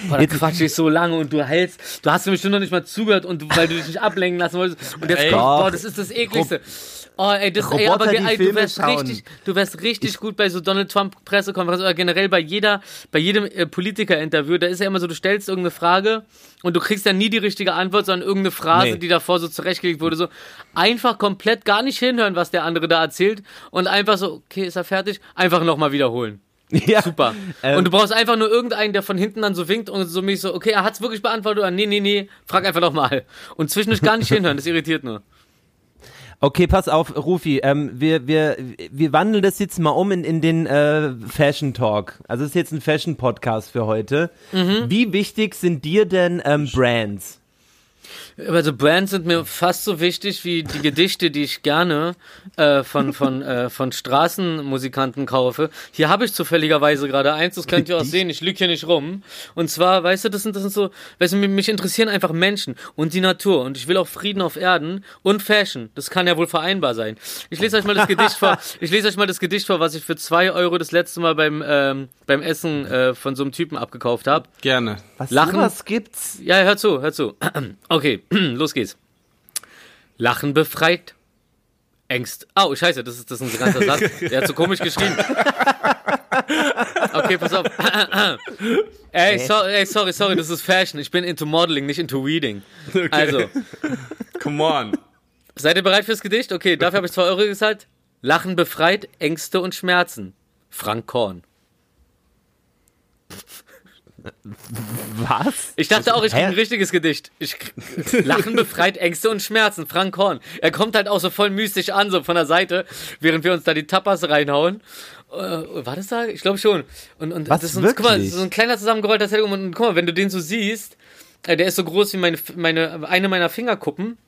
Boah, da quatsch ich so lange und du hältst, du hast mir bestimmt noch nicht mal zugehört und weil du dich nicht ablenken lassen wolltest. Und jetzt Ey. kommt, boah, das ist das ekligste. Oh, ey, das, ey, aber ey, du wärst schauen. richtig, du wärst richtig gut bei so Donald Trump Pressekonferenzen oder generell bei jeder, bei jedem äh, Politiker-Interview. Da ist ja immer so, du stellst irgendeine Frage und du kriegst ja nie die richtige Antwort, sondern irgendeine Phrase, Nee. die davor so zurechtgelegt wurde. So einfach komplett gar nicht hinhören, was der andere da erzählt und einfach so, okay, ist er fertig? Einfach nochmal wiederholen. Ja. Super. Ähm, und du brauchst einfach nur irgendeinen, der von hinten dann so winkt und so mich so, okay, er hat's wirklich beantwortet oder nee, nee, nee, frag einfach nochmal. Und zwischendurch gar nicht hinhören, das irritiert nur. Okay, pass auf, Rufi, ähm, wir, wir, wir wandeln das jetzt mal um in, in den äh, Fashion Talk. Also es ist jetzt ein Fashion Podcast für heute. Mhm. Wie wichtig sind dir denn ähm, Brands? Also Brands sind mir fast so wichtig wie die Gedichte, die ich gerne äh, von, von, äh, von Straßenmusikanten kaufe. Hier habe ich zufälligerweise gerade eins, das könnt ihr auch sehen, ich lüge hier nicht rum. Und zwar, weißt du, das sind, das sind so, weißt du, mich- mich interessieren einfach Menschen und die Natur und ich will auch Frieden auf Erden und Fashion. Das kann ja wohl vereinbar sein. Ich lese euch mal das Gedicht vor, ich lese euch mal das Gedicht vor, was ich für zwei Euro das letzte Mal beim, ähm, beim Essen äh, von so einem Typen abgekauft habe. Gerne. Was Lachen? sowas gibt's? Ja, hör zu, hör zu. Okay, los geht's. Lachen befreit. Ängst. Oh, scheiße, das ist, das ist ein ganzer Satz. Der hat so komisch geschrieben. Okay, pass auf. Ey, so, ey, sorry, sorry, das ist Fashion. Ich bin into Modeling, nicht into Reading. Also, Come on. seid ihr bereit fürs Gedicht? Okay, dafür habe ich zwei Euro gezahlt. Lachen befreit, Ängste und Schmerzen. Frank Korn. Was? Ich dachte auch, ich krieg Hä? ein richtiges Gedicht. Ich, Lachen befreit Ängste und Schmerzen. Frank Horn. Er kommt halt auch so voll mystisch an, so von der Seite, während wir uns da die Tapas reinhauen. Äh, war das da? Ich glaube schon. Und, und Was, das ist so, guck mal, so ein kleiner zusammengerollter. Und, und guck mal, wenn du den so siehst, äh, der ist so groß wie meine, meine, eine meiner Fingerkuppen.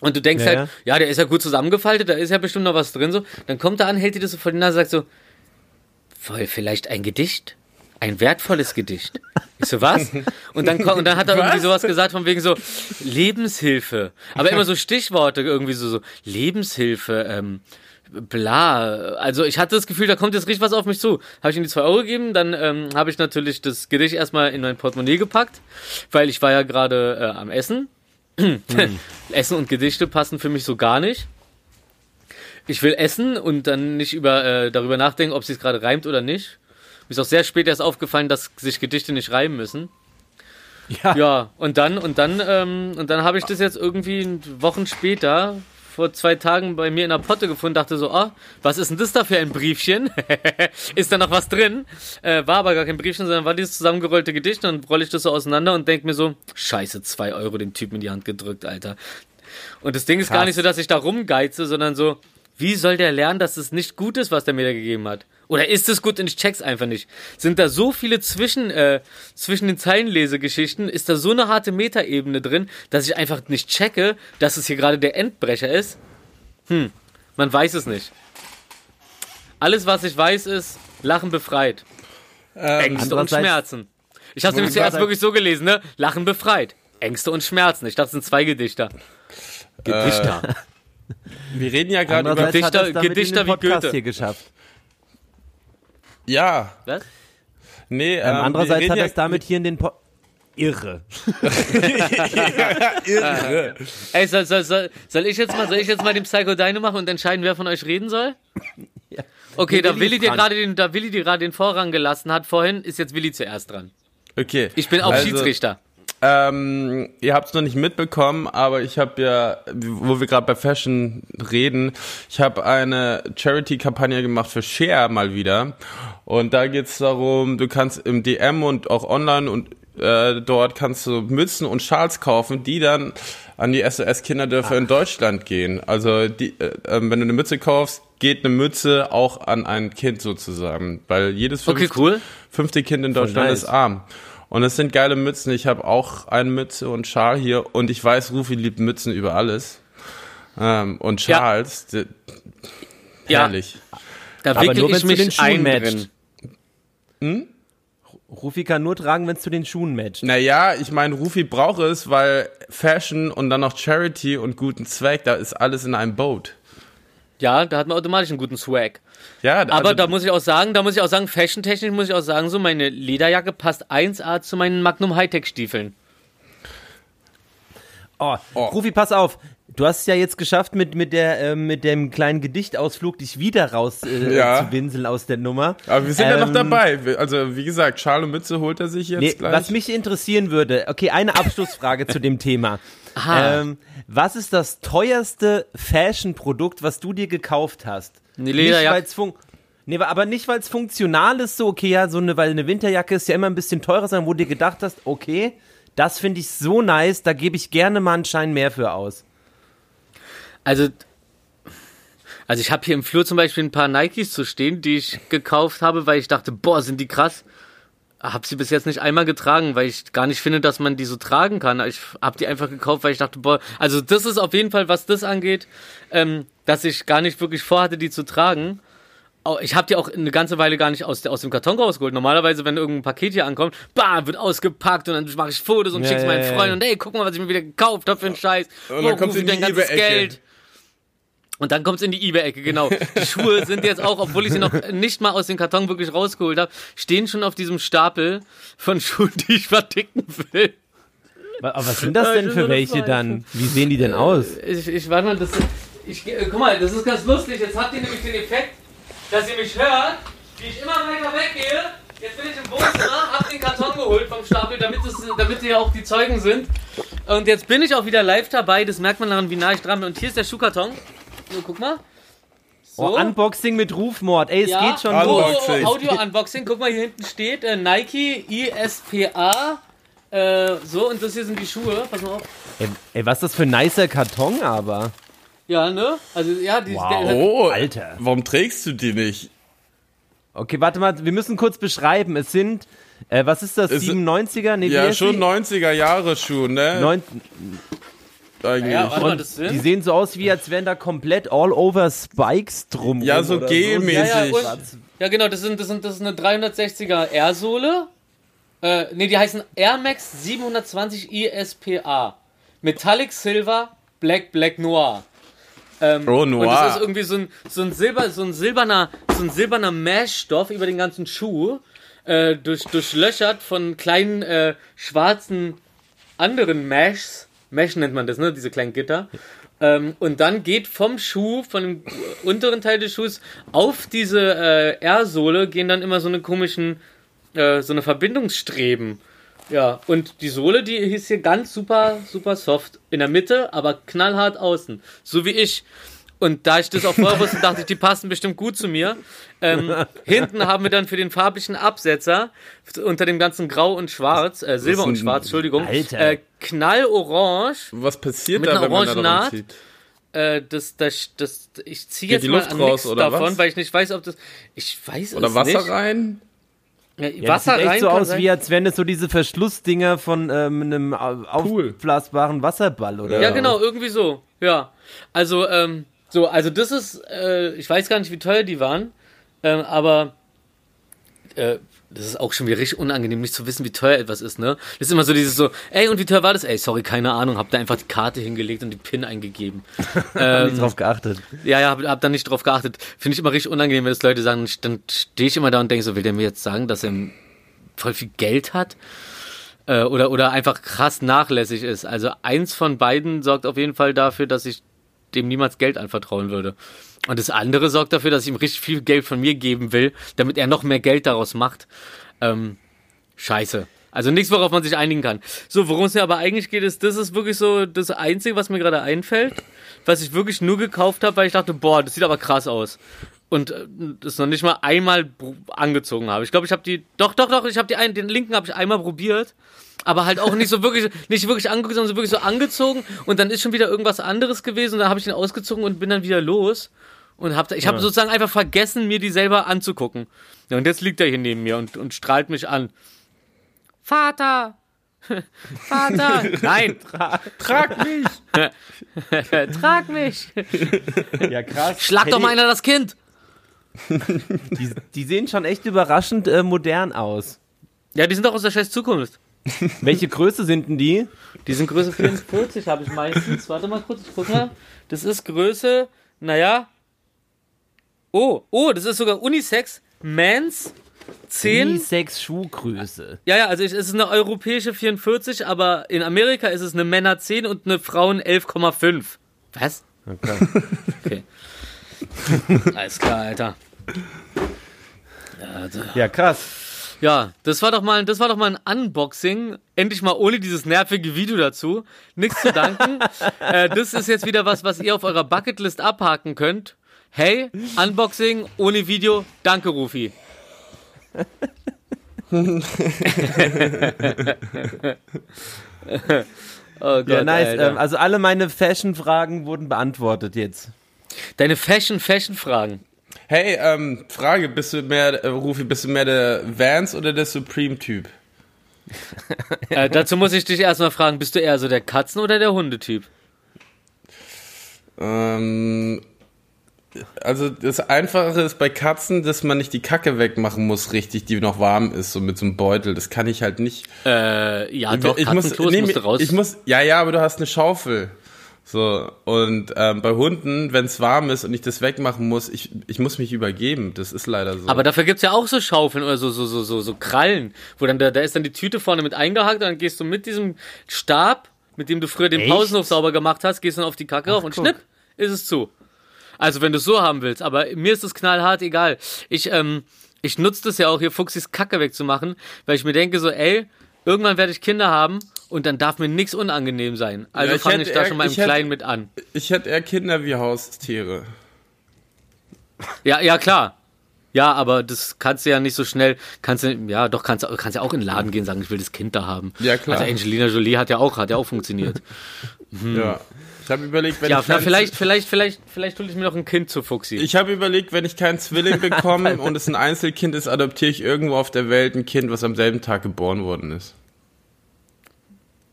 Und du denkst Ja, halt, ja, der ist ja gut zusammengefaltet, da ist ja bestimmt noch was drin so. Dann kommt er an, hält dir das so vor die Nase, sagt so, voll vielleicht ein Gedicht? Ein wertvolles Gedicht. Ich so, was? Und dann, und dann hat er irgendwie sowas gesagt von wegen so, Lebenshilfe. Aber immer so Stichworte irgendwie so, so Lebenshilfe, ähm, bla. Also ich hatte das Gefühl, da kommt jetzt richtig was auf mich zu. Habe ich ihm die zwei Euro gegeben, dann ähm, habe ich natürlich das Gedicht erstmal in mein Portemonnaie gepackt, weil ich war ja gerade äh, am Essen. Essen und Gedichte passen für mich so gar nicht. Ich will essen und dann nicht über, äh, darüber nachdenken, ob es sich gerade reimt oder nicht. Mir ist auch sehr spät erst aufgefallen, dass sich Gedichte nicht reimen müssen. Ja. Ja, und dann, und dann, ähm, und dann habe ich das jetzt irgendwie Wochen später, vor zwei Tagen bei mir in der Potte gefunden, dachte so, ah, was ist denn das da für ein Briefchen? ist da noch was drin? Äh, war aber gar kein Briefchen, sondern war dieses zusammengerollte Gedicht. Und dann rolle ich das so auseinander und denke mir so, scheiße, zwei Euro dem Typen in die Hand gedrückt, Alter. Und das Ding ist gar Krass. nicht so, dass ich da rumgeize, sondern so, wie soll der lernen, dass es nicht gut ist, was der mir da gegeben hat? Oder ist es gut und ich check's einfach nicht? Sind da so viele zwischen, äh, zwischen den Zeilenlesegeschichten, ist da so eine harte Metaebene drin, dass ich einfach nicht checke, dass es hier gerade der Endbrecher ist? Hm, man weiß es nicht. Alles, was ich weiß, ist, Lachen befreit. Ängste und Schmerzen. Ich habe nämlich zuerst wirklich so gelesen, ne? Lachen befreit. Ängste und Schmerzen. Ich dachte, es sind zwei Gedichter. Gedichter. Wir reden ja gerade über. Hat Gedichter- er wie Goethe. hier geschafft. Ja, Was? nee. Ähm, ähm, wir andererseits reden hat ja- er es damit hier in den po Irre. Ey, soll, soll, soll, soll ich jetzt mal, soll ich jetzt mal den Psycho Dino machen und entscheiden, wer von euch reden soll? Ja. Okay, Nee, da Willi dir gerade den, da Willi dir gerade den Vorrang gelassen hat vorhin, ist jetzt Willi zuerst dran. Okay. Ich bin auch Also, Schiedsrichter. Ähm, ihr habt es noch nicht mitbekommen, aber ich habe ja, wo wir gerade bei Fashion reden, ich habe eine Charity-Kampagne gemacht für Share mal wieder. Und da geht's darum, du kannst im DM und auch online und äh, dort kannst du Mützen und Schals kaufen, die dann an die SOS-Kinderdörfer in Deutschland gehen. Also die, äh, äh, wenn du eine Mütze kaufst, geht eine Mütze auch an ein Kind sozusagen, weil jedes Okay, fünfte, cool. fünfte Kind in Deutschland nice. ist arm. Und es sind geile Mützen. Ich habe auch eine Mütze und Schal hier und ich weiß, Rufi liebt Mützen über alles. Ähm, und Ja. Schals, d- Ja, herrlich. da Aber wickel nur, ich zu den mich Schuhen matcht. drin. Rufi kann nur tragen, wenn es zu den Schuhen matcht. Naja, ich meine, Rufi braucht es, weil Fashion und dann noch Charity und guten Zweck, da ist alles in einem Boot. Ja, da hat man automatisch einen guten Swag. Ja, Aber also, da muss ich auch sagen, da muss ich auch sagen, fashiontechnisch muss ich auch sagen, so meine Lederjacke passt 1A zu meinen Magnum Hightech Stiefeln. Oh, Oh. Rufi, pass auf. Du hast es ja jetzt geschafft, mit, mit, der, äh, mit dem kleinen Gedichtausflug dich wieder raus äh, Ja. zu winseln aus der Nummer. aber wir sind ja noch Ähm, dabei. Also, wie gesagt, Schal und Mütze holt er sich jetzt Nee, gleich. was mich interessieren würde, okay, eine Abschlussfrage zu dem Thema. Ähm, was ist das teuerste Fashion-Produkt, was du dir gekauft hast? Eine Lederjacke. nee, aber nicht, weil es funktional ist, so, okay, ja, so eine, weil eine Winterjacke ist ja immer ein bisschen teurer, sondern wo du dir gedacht hast, okay, das finde ich so nice, da gebe ich gerne mal einen Schein mehr für aus. Also, also ich habe hier im Flur zum Beispiel ein paar Nikes zu stehen, die ich gekauft habe, weil ich dachte, boah, sind die krass. Hab sie bis jetzt nicht einmal getragen, weil ich gar nicht finde, dass man die so tragen kann. Ich habe die einfach gekauft, weil ich dachte, boah, also das ist auf jeden Fall, was das angeht, ähm, dass ich gar nicht wirklich vorhatte, die zu tragen. Ich habe die auch eine ganze Weile gar nicht aus, aus dem Karton rausgeholt. Normalerweise, wenn irgendein Paket hier ankommt, bam, wird ausgepackt und dann mache ich Fotos und Ja, schick's meinen ja, ja. Freunden und ey, guck mal, was ich mir wieder gekauft habe für einen Scheiß. Und Boah, dann kommt's Rufi, in die dein ganzes. Geld. Und dann kommt's in die eBay-Ecke, genau. Die Schuhe sind jetzt auch, obwohl ich sie noch nicht mal aus dem Karton wirklich rausgeholt habe, stehen schon auf diesem Stapel von Schuhen, die ich verticken will. Aber was sind das denn für welche dann? Wie sehen die denn aus? Ich, ich warte mal, das ich, äh, guck mal, das ist ganz lustig. Jetzt habt ihr nämlich den Effekt, dass ihr mich hört, wie ich immer weiter weggehe. Jetzt bin ich im Wohnzimmer, hab den Karton geholt vom Stapel, damit, es, damit ihr auch die Zeugen sind. Und jetzt bin ich auch wieder live dabei. Das merkt man daran, wie nah ich dran bin. Und hier ist der Schuhkarton. So, guck mal. Oh, Unboxing mit Rufmord. Ey, es ja, geht schon oh, los. oh, Unboxing. oh, Audio-Unboxing. Guck mal, hier hinten steht äh, Nike ISPA. Äh, so, und das hier sind die Schuhe. Pass mal auf. Ey, ey, was ist das für ein nicer Karton aber? Ja, ne? Also, ja, die, der, Oh, Alter. Warum trägst du die nicht? Okay, warte mal, wir müssen kurz beschreiben. Es sind, äh, was ist das, Es- 97er? Nee, Ja, schon die? 90er Jahre Schuhe, ne? Neun, Eigentlich. Ja, und sind. die sehen so aus, wie als wären da komplett all over Spikes drum. Ja, so gelmäßig. Ja, ja, und, ja, genau, das, sind, das, sind, das ist eine 360er Air-Sohle. Äh, nee, die heißen Air Max 720 ISPA. Metallic Silver, Black, Black Noir. Ähm, Oh, Und Noir. das ist irgendwie so ein, so ein, Silber, so ein silberner, so ein silberner Mesh-Stoff über den ganzen Schuh. Äh, durch, durchlöchert von kleinen äh, schwarzen anderen Meshs. Mesh nennt man das, ne? Diese kleinen Gitter. Ähm, und dann geht vom Schuh, von dem unteren Teil des Schuhs auf diese äh, R-Sohle gehen dann immer so eine komischen, äh, so eine Verbindungsstreben. Ja, und die Sohle, die ist hier ganz super, super soft. In der Mitte, aber knallhart außen. So wie ich. Und da ich das auch vorher wusste, dachte ich, die passen bestimmt gut zu mir. Ähm, hinten haben wir dann für den farblichen Absetzer unter dem ganzen Grau und Schwarz, äh, Silber und Schwarz, Entschuldigung, äh, knallorange. Was passiert Mit da, einer wenn man da Naht? zieht? Äh, das, das, das, ich ziehe jetzt die mal Luft an raus, nichts oder davon, was? weil ich nicht weiß, ob das. Ich weiß Oder es Wasser nicht. rein? Ja, Ja, das Wasser sieht echt rein so aus, sein. wie als wären das so diese Verschlussdinger von ähm, einem au- aufblasbaren Wasserball, oder? Ja, genau, irgendwie so. Ja. Also, ähm, so, also das ist, äh, ich weiß gar nicht, wie teuer die waren, ähm, aber äh, das ist auch schon wieder richtig unangenehm, nicht zu wissen, wie teuer etwas ist, ne? Das ist immer so dieses so, ey, und wie teuer war das? Ey, sorry, keine Ahnung, hab da einfach die Karte hingelegt und die PIN eingegeben. Hab nicht drauf geachtet. Ja, ja, hab, hab da nicht drauf geachtet. Finde ich immer richtig unangenehm, wenn das Leute sagen, dann stehe ich immer da und denke so, will der mir jetzt sagen, dass er voll viel Geld hat? Äh, oder, oder einfach krass nachlässig ist. Also eins von beiden sorgt auf jeden Fall dafür, dass ich dem niemals Geld anvertrauen würde. Und das andere sorgt dafür, dass ich ihm richtig viel Geld von mir geben will, damit er noch mehr Geld daraus macht. Ähm, scheiße. Also nichts, worauf man sich einigen kann. So, worum es mir aber eigentlich geht, ist, das ist wirklich so das Einzige, was mir gerade einfällt, was ich wirklich nur gekauft habe, weil ich dachte, boah, das sieht aber krass aus. Und äh, das noch nicht mal einmal angezogen habe. Ich glaube, ich habe die, doch, doch, doch, ich habe die einen, den linken habe ich einmal probiert, aber halt auch nicht so wirklich, nicht wirklich angezogen, sondern so wirklich so angezogen und dann ist schon wieder irgendwas anderes gewesen und dann habe ich den ausgezogen und bin dann wieder los. Und hab, ich habe sozusagen einfach vergessen, mir die selber anzugucken. Ja, und jetzt liegt er hier neben mir und, und strahlt mich an. Vater! Vater! Nein! Trag mich! Trag mich! Ja, krass. Schlag Hey, doch mal einer das Kind! Die, die sehen schon echt überraschend äh, modern aus. Ja, die sind doch aus der scheiß Zukunft. Welche Größe sind denn die? Die sind Größe 44, habe ich meistens. Warte mal kurz, ich guck mal. Das ist Größe, naja. Oh, oh, das ist sogar Unisex. Mans 10. Unisex Schuhgröße. Ja, ja, also ich, es ist eine europäische 44, aber in Amerika ist es eine Männer 10 und eine Frauen 11,5. Was? Okay. Okay. Alles klar, Alter. Ja, da- Ja, krass. Ja, das war doch mal, das war doch mal ein Unboxing. Endlich mal ohne dieses nervige Video dazu. Nichts zu danken. äh, das ist jetzt wieder was, was ihr auf eurer Bucketlist abhaken könnt. Hey, Unboxing ohne Video. Danke, Rufi. oh Gott, Ja, nice. Ähm, also alle meine Fashion-Fragen wurden beantwortet jetzt. Deine Fashion-Fashion-Fragen. Hey, ähm, Frage, bist du mehr, äh, Rufi, bist du mehr der Vans oder der Supreme-Typ? Äh, dazu muss ich dich erstmal fragen, bist du eher so der Katzen- oder der Hundetyp? Ähm, also das Einfache ist bei Katzen, dass man nicht die Kacke wegmachen muss, richtig, die noch warm ist, so mit so einem Beutel. Das kann ich halt nicht. Äh, ja, doch, ich muss, Katzenklos nee, musst du raus. ich muss, ja, ja, aber du hast eine Schaufel. So, und ähm, bei Hunden, wenn es warm ist und ich das wegmachen muss, ich, ich muss mich übergeben. Das ist leider so. Aber dafür gibt's ja auch so Schaufeln oder so, so, so, so, so Krallen, wo dann da, da ist dann die Tüte vorne mit eingehakt und dann gehst du mit diesem Stab, mit dem du früher den Echt? Pausenhof sauber gemacht hast, gehst dann auf die Kacke rauf und guck. schnipp, ist es zu. Also wenn du es so haben willst, aber mir ist es knallhart egal. Ich, ähm, ich nutze das ja auch hier, Fuchsis Kacke wegzumachen, weil ich mir denke so, ey, irgendwann werde ich Kinder haben und dann darf mir nichts unangenehm sein. Also Ja, ich fange ich da eher- schon mal im hätte- Kleinen mit an. ich hätte eher Kinder wie Haustiere. Ja, ja, klar. Ja, aber das kannst du ja nicht so schnell, kannst du, ja, doch, kannst du kannst ja auch in den Laden gehen und sagen, ich will das Kind da haben. Ja, klar. Also Angelina Jolie hat ja auch, hat ja auch funktioniert. Ja. Ich habe überlegt, wenn ja, ich kein- vielleicht, vielleicht, vielleicht, vielleicht hole ich mir noch ein Kind zu Fuchsi. Ich habe überlegt, wenn ich keinen Zwilling bekomme und es ein Einzelkind ist, adoptiere ich irgendwo auf der Welt ein Kind, was am selben Tag geboren worden ist.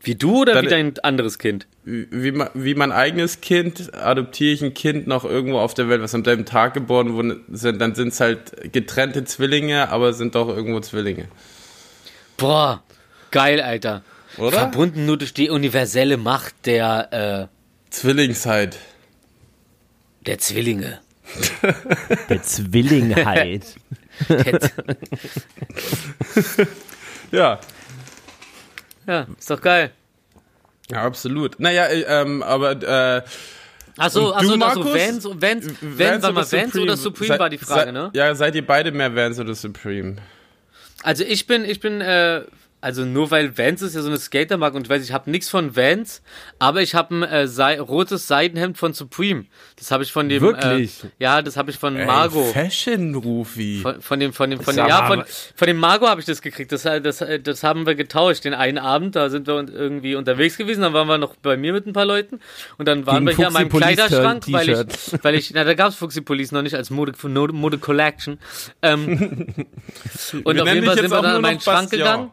Wie du oder Dann- wie dein anderes Kind? Wie, wie mein eigenes Kind adoptiere ich ein Kind noch irgendwo auf der Welt, was am selben Tag geboren wurde, sind, dann sind es halt getrennte Zwillinge, aber sind doch irgendwo Zwillinge. Boah, geil, Alter. Oder? Verbunden nur durch die universelle Macht der, Zwillingszeit. äh, der Zwillinge. Der Zwillingheit. Der, Ja. Ja, ist doch geil. Ja, absolut. Naja, äh, ähm, aber äh, Achso, achso, Markus? Vans, Vans, Vans, warte mal, Vans oder Supreme Sei- war die Frage, sei, ne? Ja, seid ihr beide mehr Vans oder Supreme? Also ich bin, ich bin, äh, also nur weil Vans ist ja so eine Skatermarke und ich weiß, ich habe nichts von Vans, aber ich habe ein äh, sei rotes Seidenhemd von Supreme. Das habe ich von dem. Wirklich? Äh, ja, das habe ich von Margot. Fashion Rufi. Von, von dem, von dem, von dem, ja, von, von dem Margot habe ich das gekriegt. Das, äh, das, äh, das haben wir getauscht. Den einen Abend, da sind wir irgendwie unterwegs gewesen. Dann waren wir noch bei mir mit ein paar Leuten. Und dann waren Gegen wir hier an meinem Police Kleiderschrank, weil ich, weil ich, na, da gab's Fuxi Police noch nicht als Mode, Mode, Collection. Ähm, und Wir auf jeden Fall sind wir dann in meinen Schrank Bastion. gegangen.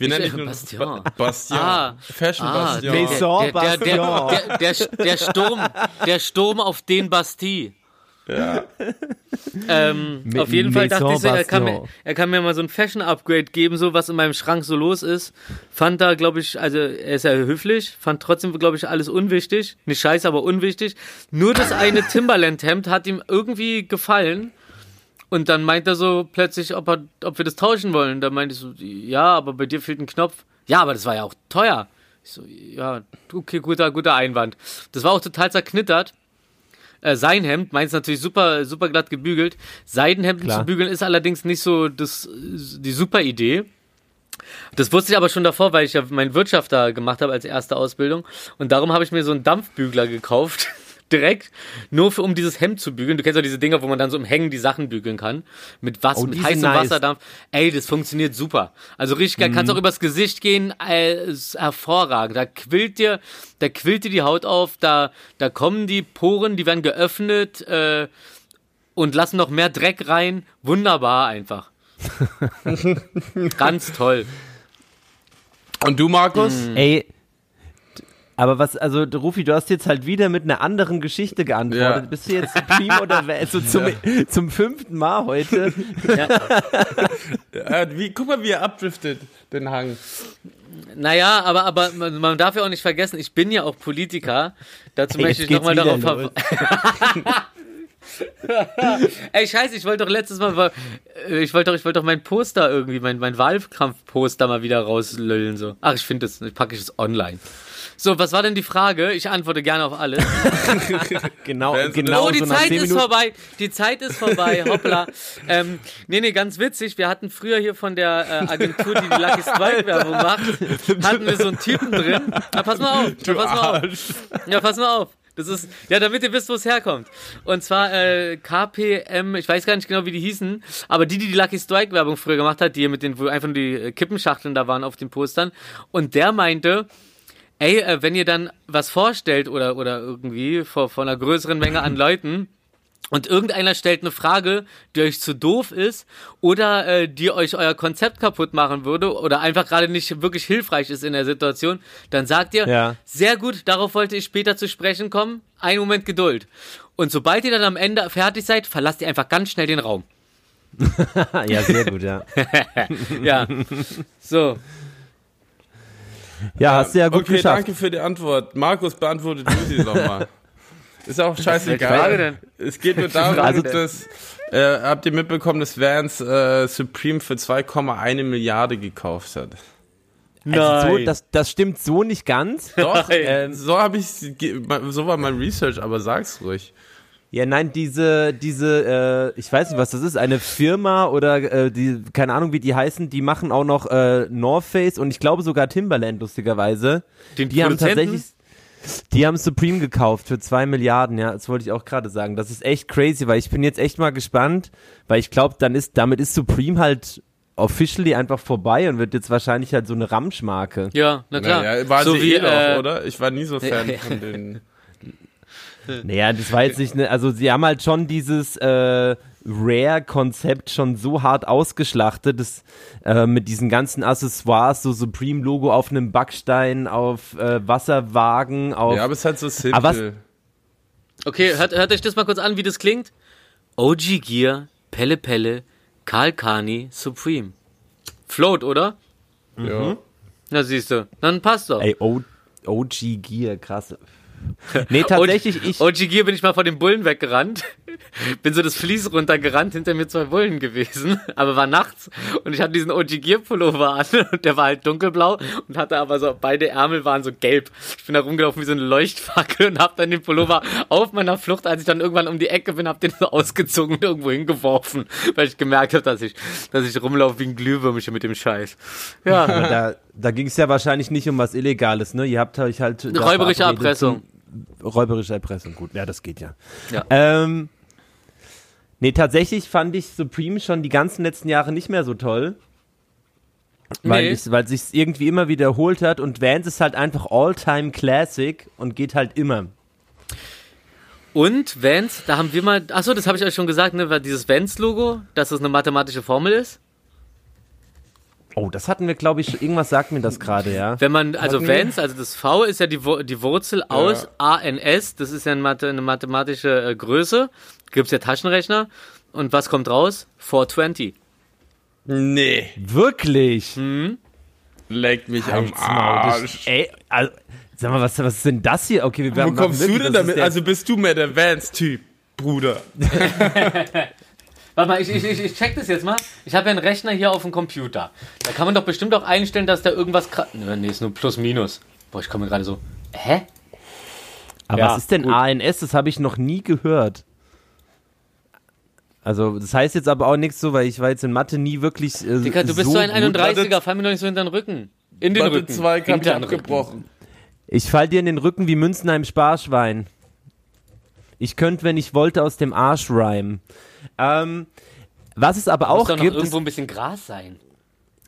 Wir nennen Ich- dich nur Bastion. Ba- Bastion. Ah. Fashion Ah, Bastion. der, Maison der, der, der, Bastion. der, der, der Sturm, der Sturm auf den Bastille. Ja. Ähm, auf jeden Fall dachte ich so, er kann, mir, er kann mir mal so ein Fashion-Upgrade geben, so was in meinem Schrank so los ist. Fand da, glaube ich, also er ist ja höflich, fand trotzdem, glaube ich, alles unwichtig. Nicht scheiße, aber unwichtig. Nur das eine Timberland-Hemd hat ihm irgendwie gefallen. Und dann meint er so plötzlich, ob, er, ob wir das tauschen wollen. Da meinte ich so, ja, aber bei dir fehlt ein Knopf. Ja, aber das war ja auch teuer. Ich so, ja, okay, guter, guter Einwand. Das war auch total zerknittert. Äh, sein Hemd, meins natürlich super, super glatt gebügelt. Seidenhemden Klar. zu bügeln ist allerdings nicht so das, die super Idee. Das wusste ich aber schon davor, weil ich ja meinen Wirtschafter gemacht habe als erste Ausbildung. Und darum habe ich mir so einen Dampfbügler gekauft. Direkt, nur für, um dieses Hemd zu bügeln. Du kennst ja diese Dinger, wo man dann so im Hängen die Sachen bügeln kann. Mit was, Oh, mit heißem nice. Wasserdampf. Ey, das funktioniert super. Also richtig geil. Mhm. Kannst auch übers Gesicht gehen, äh, ist hervorragend. Da quillt dir, da quillt dir die Haut auf, da, da kommen die Poren, die werden geöffnet, äh, und lassen noch mehr Dreck rein. Wunderbar einfach. Ganz toll. Und du, Markus? Mhm. Ey, aber was, also Rufi, du hast jetzt halt wieder mit einer anderen Geschichte geantwortet. Ja. Bist du jetzt Supreme oder also zum, zum fünften Mal heute? Äh, wie, guck mal, wie er abdriftet, den Hang. Naja, aber, aber man, man darf ja auch nicht vergessen, ich bin ja auch Politiker. Dazu Ey, möchte ich nochmal darauf verweisen. Ey, scheiße, ich wollte doch letztes Mal, äh, ich wollte doch, ich wollte doch mein Poster irgendwie, mein, mein Wahlkampfposter mal wieder rauslöllen, so. Ach, ich finde das, ich packe ich es online. So, was war denn die Frage? Ich antworte gerne auf alles. Genau, genau oh, die so Zeit ist Minuten. vorbei. Die Zeit ist vorbei. Hoppla. ähm, nee, nee, ganz witzig. Wir hatten früher hier von der äh, Agentur, die die Lucky Strike Werbung macht, hatten wir so einen Typen drin. Na, pass mal auf. Na, pass mal auf. Ja, pass mal auf. Das ist, ja, damit ihr wisst, wo es herkommt. Und zwar äh, KPM, ich weiß gar nicht genau, wie die hießen, aber die, die die Lucky Strike Werbung früher gemacht hat, die hier mit den, wo einfach nur die äh, Kippenschachteln da waren auf den Postern. Und der meinte, ey, äh, wenn ihr dann was vorstellt oder, oder irgendwie vor, vor einer größeren Menge an Leuten und irgendeiner stellt eine Frage, die euch zu doof ist oder äh, die euch euer Konzept kaputt machen würde oder einfach gerade nicht wirklich hilfreich ist in der Situation, dann sagt ihr, Ja. sehr gut, darauf wollte ich später zu sprechen kommen, einen Moment Geduld. Und sobald ihr dann am Ende fertig seid, verlasst ihr einfach ganz schnell den Raum. ja, sehr gut, ja. Ja, so. Ja, hast du ja gut okay, geschafft. danke für die Antwort. Markus, beantwortet du sie doch mal. Ist auch scheißegal. denn? Es geht nur darum, Frage dass äh, habt ihr mitbekommen, dass Vans äh, Supreme für 2,1 Milliarde gekauft hat. Also so, das, das stimmt so nicht ganz. Doch, Nein. äh, so habe ich so war mein Research, aber sag's ruhig. Ja, nein, diese, diese, äh, ich weiß nicht, was das ist, eine Firma oder äh, die, keine Ahnung, wie die heißen, die machen auch noch äh, North Face und ich glaube sogar Timberland, lustigerweise. Den Die haben tatsächlich, Die haben Supreme gekauft für zwei Milliarden, ja, das wollte ich auch gerade sagen. Das ist echt crazy, weil ich bin jetzt echt mal gespannt, weil ich glaube, dann ist, damit ist Supreme halt officially einfach vorbei und wird jetzt wahrscheinlich halt so eine Ramschmarke. Ja, na klar. Naja, war so sie wie, eh noch, äh, oder? Ich war nie so Fan von den. Naja, das war jetzt nicht, ne, also sie haben halt schon dieses äh, Rare-Konzept schon so hart ausgeschlachtet, das, äh, mit diesen ganzen Accessoires, so Supreme-Logo auf einem Backstein, auf äh, Wasserwagen, auf... Ja, aber es ist halt so simpel. Aber was- Okay, hört, hört euch das mal kurz an, wie das klingt. OG Gear, Pelle Pelle, Karl Kani, Supreme. Float, oder? ja. Na siehst du, dann passt doch. Ey, o OG Gear, krass. Nee, tatsächlich, ich... OG Gear bin ich mal vor den Bullen weggerannt. Bin so das Fließ runtergerannt, hinter mir zwei Bullen gewesen, aber war nachts und ich hatte diesen OG Gear Pullover an und der war halt dunkelblau und hatte aber so, beide Ärmel waren so gelb. Ich bin da rumgelaufen wie so eine Leuchtfackel und hab dann den Pullover auf meiner Flucht, als ich dann irgendwann um die Ecke bin, hab den so ausgezogen und irgendwo hingeworfen, weil ich gemerkt habe, dass ich, dass ich rumlaufe wie ein Glühwürmchen mit dem Scheiß. Ja, da, da ging es ja wahrscheinlich nicht um was Illegales, ne? Ihr habt euch halt. räuberische Erpressung. Räuberische Erpressung, gut. Ja, das geht ja. Ja. Ähm, nee, tatsächlich fand ich Supreme schon die ganzen letzten Jahre nicht mehr so toll. Weil, Nee. ich, weil sich irgendwie immer wiederholt hat und Vans ist halt einfach All-Time Classic und geht halt immer. Und Vans, da haben wir mal, achso, das habe ich euch schon gesagt, ne, dieses Vans-Logo, dass das eine mathematische Formel ist. Oh, das hatten wir, glaube ich, irgendwas sagt mir das gerade, ja. Wenn man, also? Vans, also das V ist ja die, die Wurzel aus ANS, das ist ja eine, Mathe, eine mathematische äh, Größe, gibt's ja Taschenrechner. Und was kommt raus? 420. Nee, Wirklich? leck mich am Halt's Maul, das- Arsch. Ey, also, sag mal, was, was ist denn das hier? Okay, wir Wo werden kommst du denn damit? Also bist du mehr der Vans-Typ, Bruder. Warte mal, ich, ich, ich, ich check das jetzt mal. Ich habe ja einen Rechner hier auf dem Computer. Da kann man doch bestimmt auch einstellen, dass da irgendwas... gra- Nee, ist nur plus minus. Boah, ich komme mir gerade so... Hä? Aber Ja, was ist denn gut. ANS? Das habe ich noch nie gehört. Also, das heißt jetzt aber auch nichts so, weil ich war jetzt in Mathe nie wirklich. Äh, Digga, du bist so so ein gut. 31er, fall mir doch nicht so hinter den Rücken. In den Mathe Rücken. 2 kam ich Hinter den Rücken. abgebrochen. Ich fall dir in den Rücken wie Münzenheim Sparschwein. Ich könnte, wenn ich wollte, aus dem Arsch rhymen. Ähm, was es aber Muss auch doch noch gibt, irgendwo ist, ein bisschen Gras sein.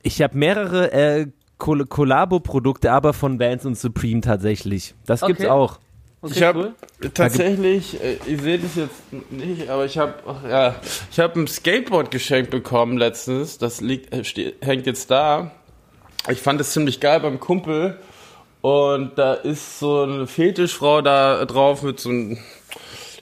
ich habe mehrere äh, Kol Kollabo-Produkte, aber von Vans und Supreme tatsächlich. Das gibt's Okay. auch. Okay, Ich habe cool. tatsächlich, äh, ihr seht es jetzt nicht, aber ich habe ja, ich habe ein Skateboard geschenkt bekommen letztens. Das liegt, äh, ste- hängt jetzt da. Ich fand es ziemlich geil beim Kumpel. Und da ist so eine Fetischfrau da drauf mit so einem,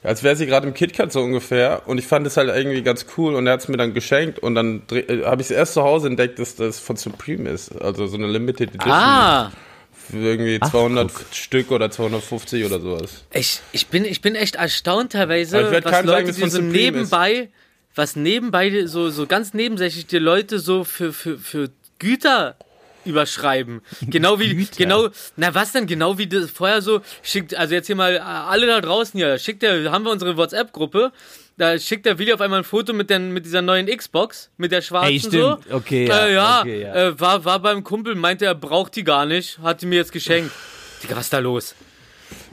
als wäre sie gerade im KitKat so ungefähr. Und ich fand es halt irgendwie ganz cool und er hat es mir dann geschenkt. Und dann äh, habe ich es erst zu Hause entdeckt, dass das von Supreme ist. Also so eine Limited Edition. Ah, Für irgendwie Ach, 200 guck. Stück oder 250 oder sowas. ich, ich, bin, ich bin echt erstaunt teilweise, Aber ich was keinem sagen, Leute, dass die von so Supreme nebenbei, was nebenbei, so, so ganz nebensächlich die Leute so für, für, für Güter überschreiben. Genau wie, Güter? genau, na was denn, genau wie das vorher so, schickt, also jetzt hier mal äh, alle da draußen hier, schickt der, haben wir unsere WhatsApp-Gruppe, da schickt der Willi auf einmal ein Foto mit, den, mit dieser neuen Xbox, mit der schwarzen Ey, so. Okay, ja, Äh, ja, okay, ja. Äh, war, war beim Kumpel, meinte er braucht die gar nicht, hat die mir jetzt geschenkt. Digga, was ist da los?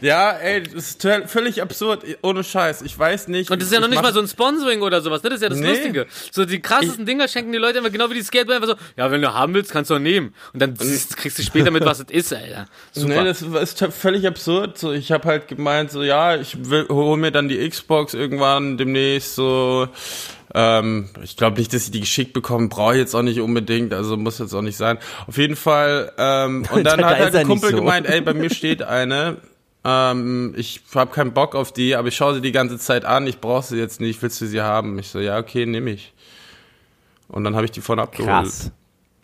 Ja, ey, das ist völlig absurd, ohne Scheiß. Ich weiß nicht. Und das ist ja noch ich nicht mal so ein Sponsoring oder sowas, ne? Das ist ja das Nee. Lustige. So die krassesten Dinger schenken die Leute immer genau wie die Skateboard einfach so, ja, wenn du haben willst, kannst du auch nehmen. Und dann kriegst du später mit, was es ist, Alter. Super. Nee, das ist völlig absurd. So, ich habe halt gemeint, so ja, ich will, hol mir dann die Xbox irgendwann demnächst so. Ähm, ich glaube nicht, dass ich die geschickt bekomme, brauche ich jetzt auch nicht unbedingt, also muss jetzt auch nicht sein. Auf jeden Fall, ähm, und dann Da hat halt ein Kumpel so. gemeint, ey, bei mir steht eine, ähm, ich habe keinen Bock auf die, aber ich schaue sie die ganze Zeit an, ich brauche sie jetzt nicht, willst du sie haben? Ich so, ja, okay, nehme ich. Und dann habe ich die von abgeholt. Krass.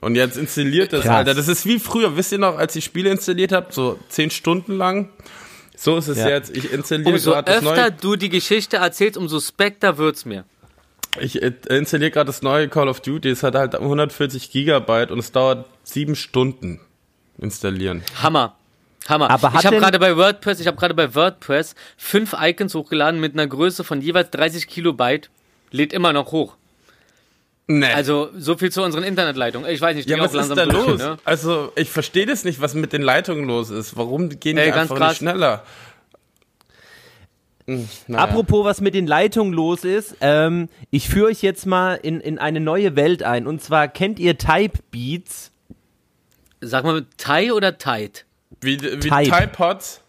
Und jetzt installiert das, Krass. Alter. Das ist wie früher. Wisst ihr noch, als ich Spiele installiert habe, so zehn Stunden lang? So ist es Ja. jetzt. Ich installiere Umso gerade das öfter neue. du die Geschichte erzählst, umso spekter wird's mir. Ich äh, installiere gerade das neue Call of Duty. Es hat halt 140 Gigabyte und es dauert sieben Stunden installieren. Hammer. Hammer. Aber hat ich habe gerade bei WordPress, ich habe gerade bei WordPress fünf Icons hochgeladen mit einer Größe von jeweils 30 Kilobyte. Lädt immer noch hoch. Nee. Also, so viel zu unseren Internetleitungen. Ich weiß nicht, die ja, was auch ist langsam da durch, los? Ne? Also, ich verstehe das nicht, was mit den Leitungen los ist. Warum gehen die Ey, ganz einfach krass. nicht schneller? Hm, naja. Apropos, was mit den Leitungen los ist, ähm, ich führe euch jetzt mal in, in eine neue Welt ein. Und zwar kennt ihr Type Beats? Sag mal, Thai oder Tight? Wie, wie Type. Tide Pods?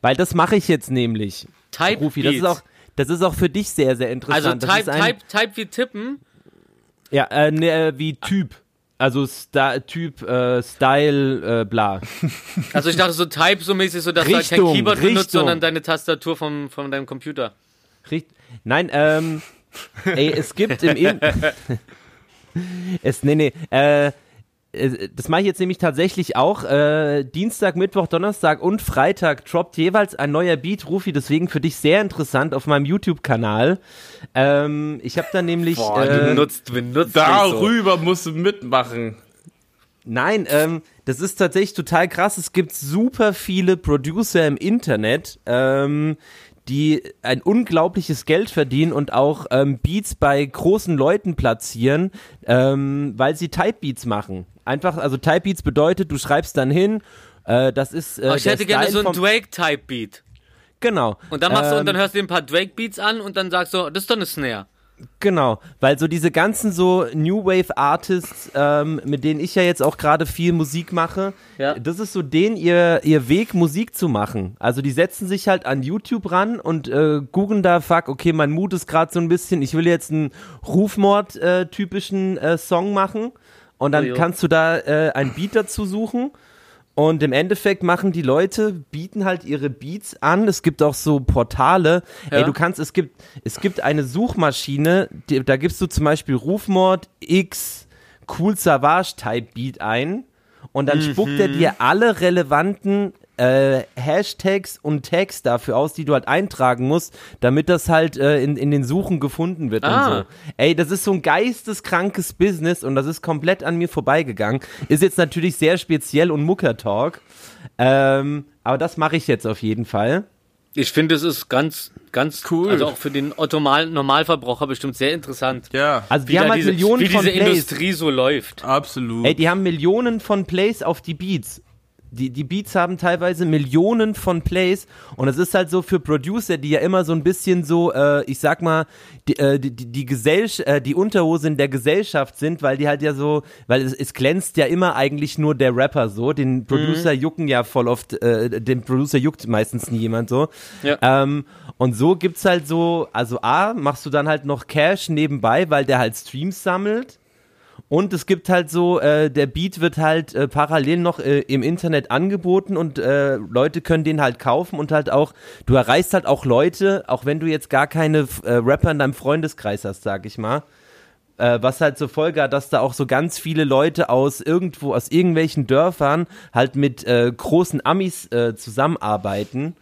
Weil das mache ich jetzt nämlich. Type Rufi, das ist auch, das ist auch für dich sehr, sehr Also interessant. das Type, ist ein, Type, Type wie tippen. Ja, äh, ne, äh, wie Typ. Also Sta Typ, äh, Style, äh, bla. Also ich dachte so Type so mäßig, so dass du halt kein Richtung, Keyboard benutzt, Richtung. sondern deine Tastatur vom, von deinem Computer. Richt Nein, ähm, ey, es gibt im In es, nee, nee, äh, das mache ich jetzt nämlich tatsächlich auch. Äh, Dienstag, Mittwoch, Donnerstag und Freitag droppt jeweils ein neuer Beat, Rufi. Deswegen für dich sehr interessant auf meinem YouTube-Kanal. Ähm, ich habe da nämlich. Boah, äh, du nutzt, benutzt dich so. Darüber musst du mitmachen. Nein, ähm, das ist tatsächlich total krass. Es gibt super viele Producer im Internet, ähm, die ein unglaubliches Geld verdienen und auch ähm, Beats bei großen Leuten platzieren, ähm, weil sie Type Beats machen. Einfach, also Type Beats bedeutet, du schreibst dann hin, äh, das ist. Äh, Aber ich hätte gerne so ein vom- Drake-Type-Beat. Genau. Und dann machst du, und Ähm, dann hörst du dir ein paar Drake-Beats an und dann sagst du, das ist doch eine Snare. Genau, weil so diese ganzen so New Wave Artists, ähm, mit denen ich ja jetzt auch gerade viel Musik mache, Ja. das ist so den ihr, ihr Weg, Musik zu machen. Also die setzen sich halt an YouTube ran und äh, googeln da, fuck, okay, mein Mut ist gerade so ein bisschen, ich will jetzt einen Rufmord-typischen äh, Song machen und dann Ojo. kannst du da äh, ein Beat dazu suchen und im Endeffekt machen die Leute, bieten halt ihre Beats an. Es gibt auch so Portale. Ja. Ey, du kannst, es gibt, es gibt eine Suchmaschine, die, da gibst du zum Beispiel Rufmord X Cool Savage Type Beat ein und dann spuckt er dir alle relevanten äh, Hashtags und Tags dafür aus, die du halt eintragen musst, damit das halt äh, in, in den Suchen gefunden wird Ah. und so. Ey, das ist so ein geisteskrankes Business und das ist komplett an mir vorbeigegangen. Ist jetzt natürlich sehr speziell und Mucker-Talk. Ähm, aber das mache ich jetzt auf jeden Fall. Ich finde, es ist ganz, ganz Cool. Also auch für den Otto Mal- Normalverbraucher bestimmt sehr interessant. Ja, Also Wie, die haben halt diese, Millionen wie von diese Plays. Industrie so läuft. absolut. Ey, die haben Millionen von Plays auf die Beats. Die, die Beats haben teilweise Millionen von Plays und es ist halt so für Producer, die ja immer so ein bisschen so, äh, ich sag mal, die, äh, die, die, Gesellsch äh, die Unterhose in der Gesellschaft sind, weil die halt ja so, weil es, es glänzt ja immer eigentlich nur der Rapper so, den Producer jucken ja voll oft, äh, den Producer juckt meistens nie jemand so. Ja. Ähm, und so gibt's halt so, also A, machst du dann halt noch Cash nebenbei, weil der halt Streams sammelt. Und es gibt halt so, äh, der Beat wird halt äh, parallel noch äh, im Internet angeboten und äh, Leute können den halt kaufen und halt auch, du erreichst halt auch Leute, auch wenn du jetzt gar keine äh, Rapper in deinem Freundeskreis hast, sag ich mal. Äh, was halt zur Folge hat, dass da auch so ganz viele Leute aus irgendwo, aus irgendwelchen Dörfern halt mit äh, großen Amis äh, zusammenarbeiten.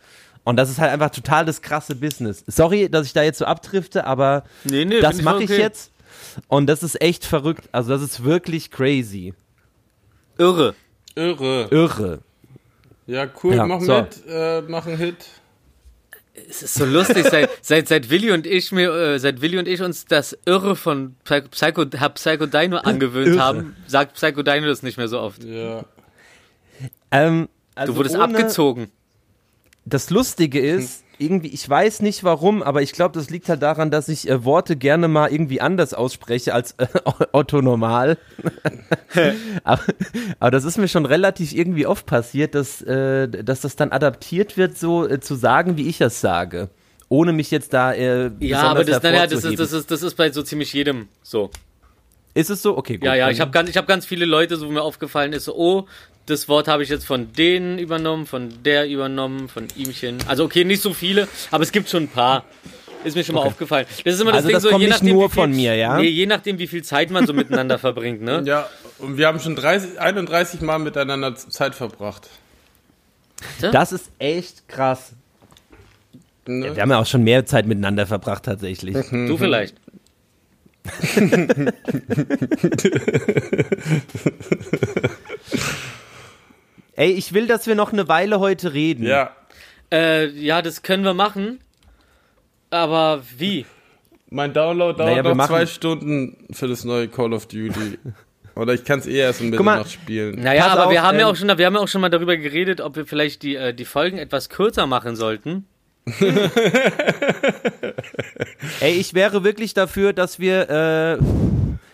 Und das ist halt einfach total das krasse Business. Sorry, dass ich da jetzt so abdrifte, aber Nee, nee, das ich mache ich okay. jetzt. Und das ist echt verrückt. Also das ist wirklich crazy. Irre. Irre. Irre. Ja, cool, Ja, mach so. mit, äh, mach einen Hit. Es ist so lustig, seit, seit, seit Willi und ich mir, äh, seit Willi und ich uns das Irre von Psycho, Psycho, hab Psycho Dino angewöhnt Irre. haben, sagt Psycho Dino das nicht mehr so oft. Ja. Ähm, also Du wurdest ohne- abgezogen. Das Lustige ist, irgendwie, ich weiß nicht warum, aber ich glaube, das liegt halt daran, dass ich äh, Worte gerne mal irgendwie anders ausspreche als äh, Otto normal. aber, aber das ist mir schon relativ irgendwie oft passiert, dass, äh, dass das dann adaptiert wird, so äh, zu sagen, wie ich es sage. Ohne mich jetzt da äh, Ja, aber das, naja, das, ist, das, ist, das ist bei so ziemlich jedem so. Ist es so? Okay, gut. Ja, ja, ich habe ganz, ich hab ganz viele Leute, so wo mir aufgefallen ist, so, oh, das Wort habe ich jetzt von denen übernommen, von der übernommen, von ihmchen. Also okay, nicht so viele, aber es gibt schon ein paar. Ist mir schon mal aufgefallen. Das ist immer das Also Ding, das so, kommt je nicht nachdem, nur wie viel, von mir, ja? Nee, je nachdem, wie viel Zeit man so miteinander verbringt, ne? Ja, und wir haben schon 30, 31 Mal miteinander Zeit verbracht. Das ist echt krass. Ne? Wir haben ja auch schon mehr Zeit miteinander verbracht, tatsächlich. Du vielleicht. Ey, ich will, dass wir noch eine Weile heute reden. Ja. Äh, ja, das können wir machen. Aber wie? Mein Download dauert Naja, wir noch machen- zwei Stunden für das neue Call of Duty. Oder ich kann es eh erst in Guck mal. Mitternacht spielen. Naja, Pass aber wir auf, haben ja ähm, auch schon, wir haben ja auch schon mal darüber geredet, ob wir vielleicht die, äh, die Folgen etwas kürzer machen sollten. Ey, ich wäre wirklich dafür, dass wir äh,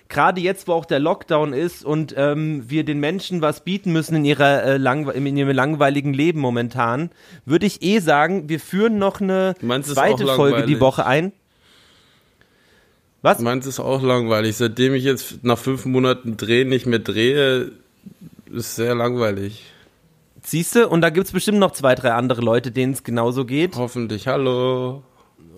gerade jetzt, wo auch der Lockdown ist und ähm, wir den Menschen was bieten müssen in ihrer äh, langwe in ihrem langweiligen Leben momentan, würde ich eh sagen, wir führen noch eine meinst, zweite Folge die? Woche ein. Was? Meins ist auch langweilig. Seitdem ich jetzt nach fünf Monaten Drehen nicht mehr drehe, ist sehr langweilig. Siehst du? Und da gibt's bestimmt noch zwei, drei andere Leute, denen es genauso geht. Hoffentlich. Hallo.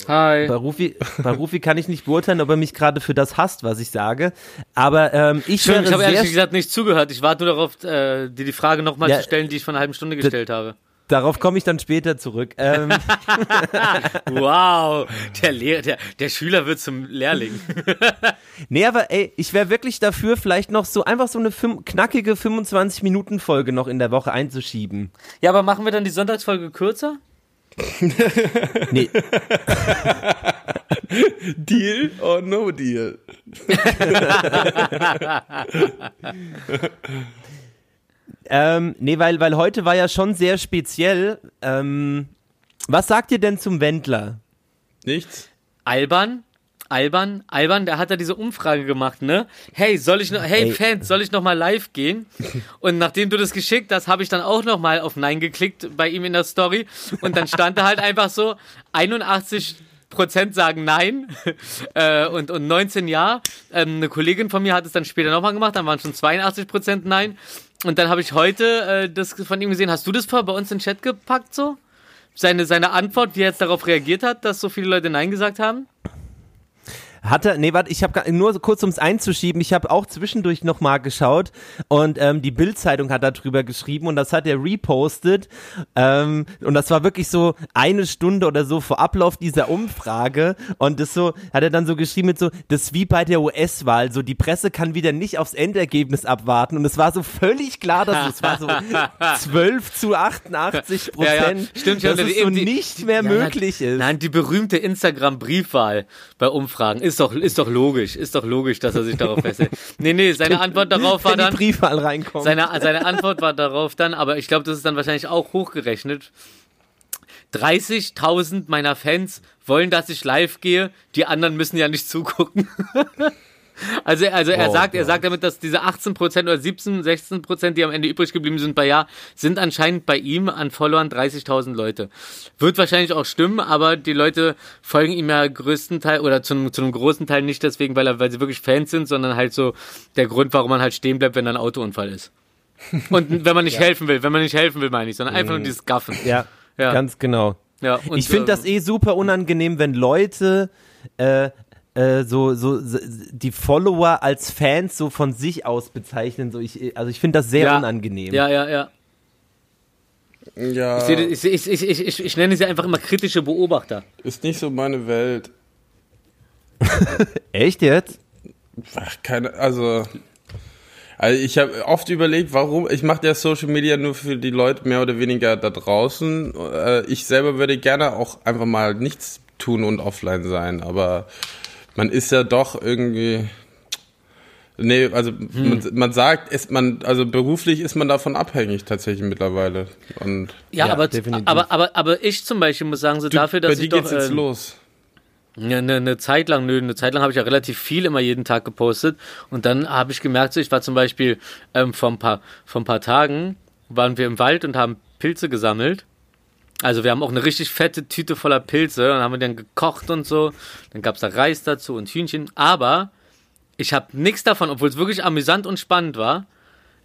Hi. Bei Rufi, bei Rufi kann ich nicht beurteilen, ob er mich gerade für das hasst, was ich sage. Aber ähm, ich Schön, wäre ich habe ehrlich gesagt nicht zugehört. Ich warte nur darauf, äh, dir die Frage nochmal Ja, zu stellen, die ich vor einer halben Stunde gestellt habe. Darauf komme ich dann später zurück. Ähm, Wow, der, Lehr der, der Schüler wird zum Lehrling. nee, aber ey, ich wäre wirklich dafür, vielleicht noch so einfach so eine fün- knackige 25-Minuten-Folge noch in der Woche einzuschieben. Ja, aber machen wir dann die Sonntagsfolge kürzer? Nee, Deal or no deal? Ähm, nee weil, weil heute war ja schon sehr speziell. Ähm, was sagt ihr denn zum Wendler? Nichts? Alban? Alban, Alban, der hat da diese Umfrage gemacht, ne? Hey, soll ich noch, hey Ey. Fans, soll ich noch mal live gehen? Und nachdem du das geschickt hast, habe ich dann auch noch mal auf Nein geklickt bei ihm in der Story und dann stand da halt einfach so 81 Prozent sagen Nein äh, und, und 19 Ja. Ähm, eine Kollegin von mir hat es dann später nochmal gemacht, dann waren schon 82 Prozent Nein. Und dann habe ich heute äh, das von ihm gesehen. Hast du das vorher bei uns in den Chat gepackt so? Seine, seine Antwort, wie er jetzt darauf reagiert hat, dass so viele Leute Nein gesagt haben? Hat er, nee, warte, ich habe nur kurz ums einzuschieben, ich habe auch zwischendurch nochmal geschaut und ähm, die Bild-Zeitung hat darüber geschrieben und das hat er repostet ähm, und das war wirklich so eine Stunde oder so vor Ablauf dieser Umfrage und das so, hat er dann so geschrieben mit so, das ist wie bei der US-Wahl, so die Presse kann wieder nicht aufs Endergebnis abwarten und es war so völlig klar, dass es war so 12 zu 88 Prozent, Ja, ja, stimmt, dass ja, es so die- nicht mehr Ja, möglich ist. Nein, die berühmte Instagram-Briefwahl bei Umfragen ist doch, ist doch logisch, ist doch logisch, dass er sich darauf festhält. Nee, nee, seine Antwort darauf war wenn die dann, Briefwahl reinkommt. seine, seine Antwort war darauf dann, aber ich glaube, das ist dann wahrscheinlich auch hochgerechnet. 30.000 meiner Fans wollen, dass ich live gehe, die anderen müssen ja nicht zugucken. Also, also er Oh sagt, er Gott. sagt damit, dass diese 18% oder 17, 16%, die am Ende übrig geblieben sind bei Ja, sind anscheinend bei ihm an Followern 30.000 Leute. Wird wahrscheinlich auch stimmen, aber die Leute folgen ihm ja größtenteils oder zu einem, zu einem großen Teil nicht deswegen, weil, er, weil sie wirklich Fans sind, sondern halt so der Grund, warum man halt stehen bleibt, wenn da ein Autounfall ist. Und wenn man nicht helfen will, wenn man nicht helfen will, meine ich, sondern einfach nur dieses Gaffen. ja, Ja. ganz genau. Ja, ich finde ähm, das eh super unangenehm, wenn Leute äh, äh, so, so, so die Follower als Fans so von sich aus bezeichnen. So ich, also ich finde das sehr Ja. unangenehm. Ja, ja, ja. Ja, Ich, ich, ich, ich, ich, ich, ich nenne sie einfach immer kritische Beobachter. ist nicht so meine Welt. Echt jetzt? Ach, keine, also. Also ich habe oft überlegt, warum, ich mache ja Social Media nur für die Leute mehr oder weniger da draußen. Äh, Ich selber würde gerne auch einfach mal nichts tun und offline sein, aber man ist ja doch irgendwie. Nee, also man, man sagt, ist man, also beruflich ist man davon abhängig tatsächlich mittlerweile. Und Ja, Ja, aber, definitiv. aber, aber, aber ich zum Beispiel muss sagen, so dafür, bei dass dir ich doch geht's jetzt ähm, los. eine, eine, eine Zeit lang, nö, eine Zeit lang habe ich ja relativ viel immer jeden Tag gepostet und dann habe ich gemerkt, so, ich war zum Beispiel ähm, vor, ein paar, vor ein paar Tagen, waren wir im Wald und haben Pilze gesammelt. Also wir haben auch eine richtig fette Tüte voller Pilze und haben wir dann gekocht und so. Dann gab's da Reis dazu und Hühnchen. Aber ich habe nichts davon, obwohl es wirklich amüsant und spannend war.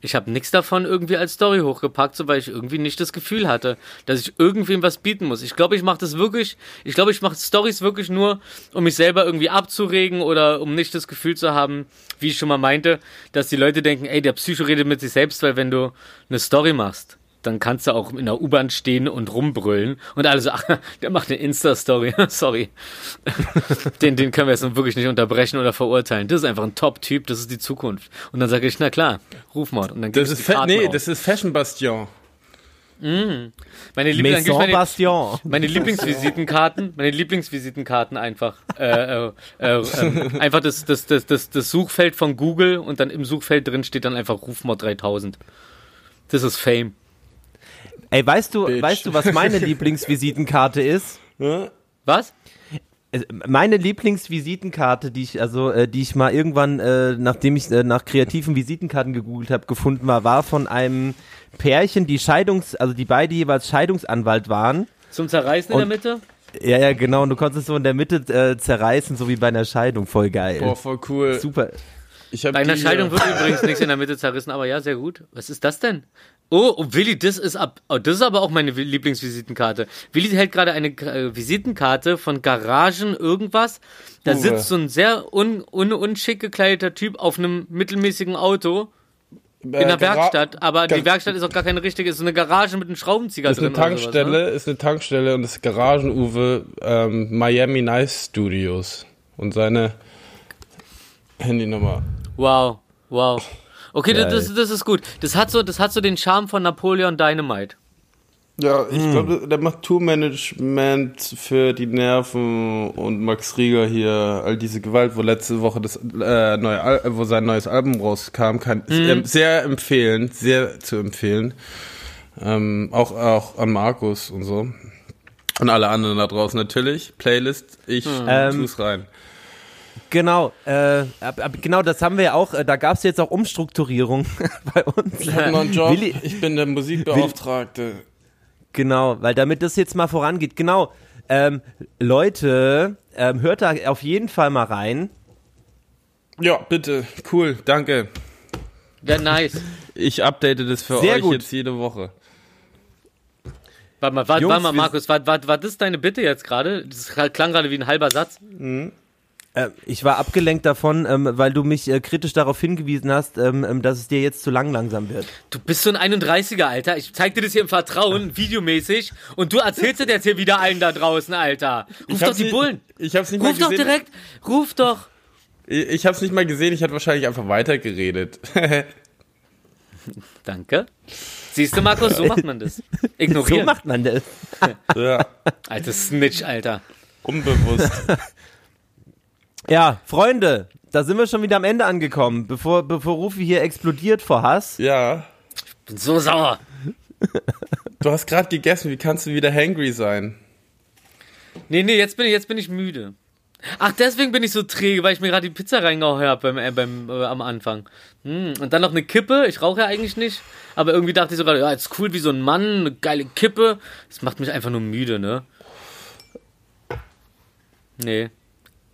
Ich habe nichts davon irgendwie als Story hochgepackt, so weil ich irgendwie nicht das Gefühl hatte, dass ich irgendwem was bieten muss. Ich glaube, ich mache das wirklich, ich glaube, ich mache Stories wirklich nur, um mich selber irgendwie abzuregen oder um nicht das Gefühl zu haben, wie ich schon mal meinte, dass die Leute denken, ey, der Psycho redet mit sich selbst, weil wenn du eine Story machst, dann kannst du auch in der U-Bahn stehen und rumbrüllen und alle so, ach, der macht eine Insta-Story, sorry. den, den können wir jetzt wirklich nicht unterbrechen oder verurteilen. Das ist einfach ein Top-Typ, das ist die Zukunft. Und dann sage ich, na klar, Rufmord. Und dann Das ist, Karten nee, auf. das ist Fashion Bastion. Meine, Liebling, meine, Bastion. meine Lieblingsvisitenkarten, meine Lieblingsvisitenkarten einfach, äh, äh, äh, ähm, einfach das, das, das, das, das Suchfeld von Google und dann im Suchfeld drin steht dann einfach Rufmord 3000. Das ist Fame. Ey, weißt du, Bitch. weißt du, was meine Lieblingsvisitenkarte ist? Was? Meine Lieblingsvisitenkarte, die ich also, äh, die ich mal irgendwann, äh, nachdem ich äh, nach kreativen Visitenkarten gegoogelt habe, gefunden war, war von einem Pärchen, die Scheidungs, also die beide jeweils Scheidungsanwalt waren. Zum Zerreißen in der Mitte? Ja, ja, genau. Und du konntest es so in der Mitte äh, zerreißen, so wie bei einer Scheidung. Voll geil. Boah, voll cool. Super. Bei einer Scheidung äh, wird übrigens nichts in der Mitte zerrissen, aber ja, sehr gut. Was ist das denn? Oh, oh Willi, das ist ab. Oh, das ist aber auch meine Lieblingsvisitenkarte. Willi hält gerade eine äh, Visitenkarte von Garagen irgendwas. Da Uwe. sitzt so ein sehr un, un, unschick gekleideter Typ auf einem mittelmäßigen Auto in der äh, Werkstatt, aber die Werkstatt ist auch gar keine richtige, ist so eine Garage mit einem Schraubenzieher ist drin. eine oder sowas, Tankstelle, ne? ist eine Tankstelle und das Garagen-Uwe ähm, Miami Nice Studios und seine Handynummer. Wow, wow. Okay, Geil. das, das ist gut. Das hat so, das hat so den Charme von Napoleon Dynamite. Ja, ich glaube, der macht Tourmanagement für die Nerven und Max Rieger hier, all diese Gewalt, wo letzte Woche das äh, neue Al wo sein neues Album rauskam, kann ähm, sehr empfehlen, sehr zu empfehlen. Ähm, auch auch an Markus und so. Und alle anderen da draußen natürlich. Playlist, ich Ähm, tu's rein. Genau, äh, ab, ab, genau, das haben wir ja auch. Äh, da gab es jetzt auch Umstrukturierung bei uns. Ich habe noch einen Job, Willi- ich bin der Musikbeauftragte. Genau, weil damit das jetzt mal vorangeht. Genau, ähm, Leute, ähm, hört da auf jeden Fall mal rein. Ja, bitte, cool, danke. Ja, nice. Ich update das für Sehr euch gut. jetzt jede Woche. Warte mal, warte, Jungs, warte mal, Markus, war, war, war das deine Bitte jetzt gerade? Das klang gerade wie ein halber Satz. Äh, ich war abgelenkt davon, ähm, weil du mich äh, kritisch darauf hingewiesen hast, ähm, ähm, dass es dir jetzt zu lang langsam wird. Du bist so ein 31er, Alter. Ich zeig dir das hier im Vertrauen, videomäßig, und du erzählst das jetzt hier wieder allen da draußen, Alter. Ruf doch die nicht- Bullen. Ich hab's nicht Ruf doch gesehen. direkt. Ruf doch. Ich ich hab's nicht mal gesehen, ich hatte wahrscheinlich einfach weitergeredet. Danke. Siehst du, Markus, so macht man das. So Ignorieren. macht man das. ja, Alter Snitch, Alter. unbewusst. Ja, Freunde, da sind wir schon wieder am Ende angekommen. Bevor, bevor Rufi hier explodiert vor Hass. Ja. Bin so sauer. Du hast gerade gegessen, wie kannst du wieder hangry sein? Nee, nee, jetzt bin ich, jetzt bin ich müde. Ach, deswegen bin ich so träge, weil ich mir gerade die Pizza reingehauen habe beim, äh, beim, äh, am Anfang. Hm, und dann noch eine Kippe. Ich rauche ja eigentlich nicht. Aber irgendwie dachte ich so gerade, ja, ist cool wie so ein Mann, eine geile Kippe. Das macht mich einfach nur müde, ne? Nee.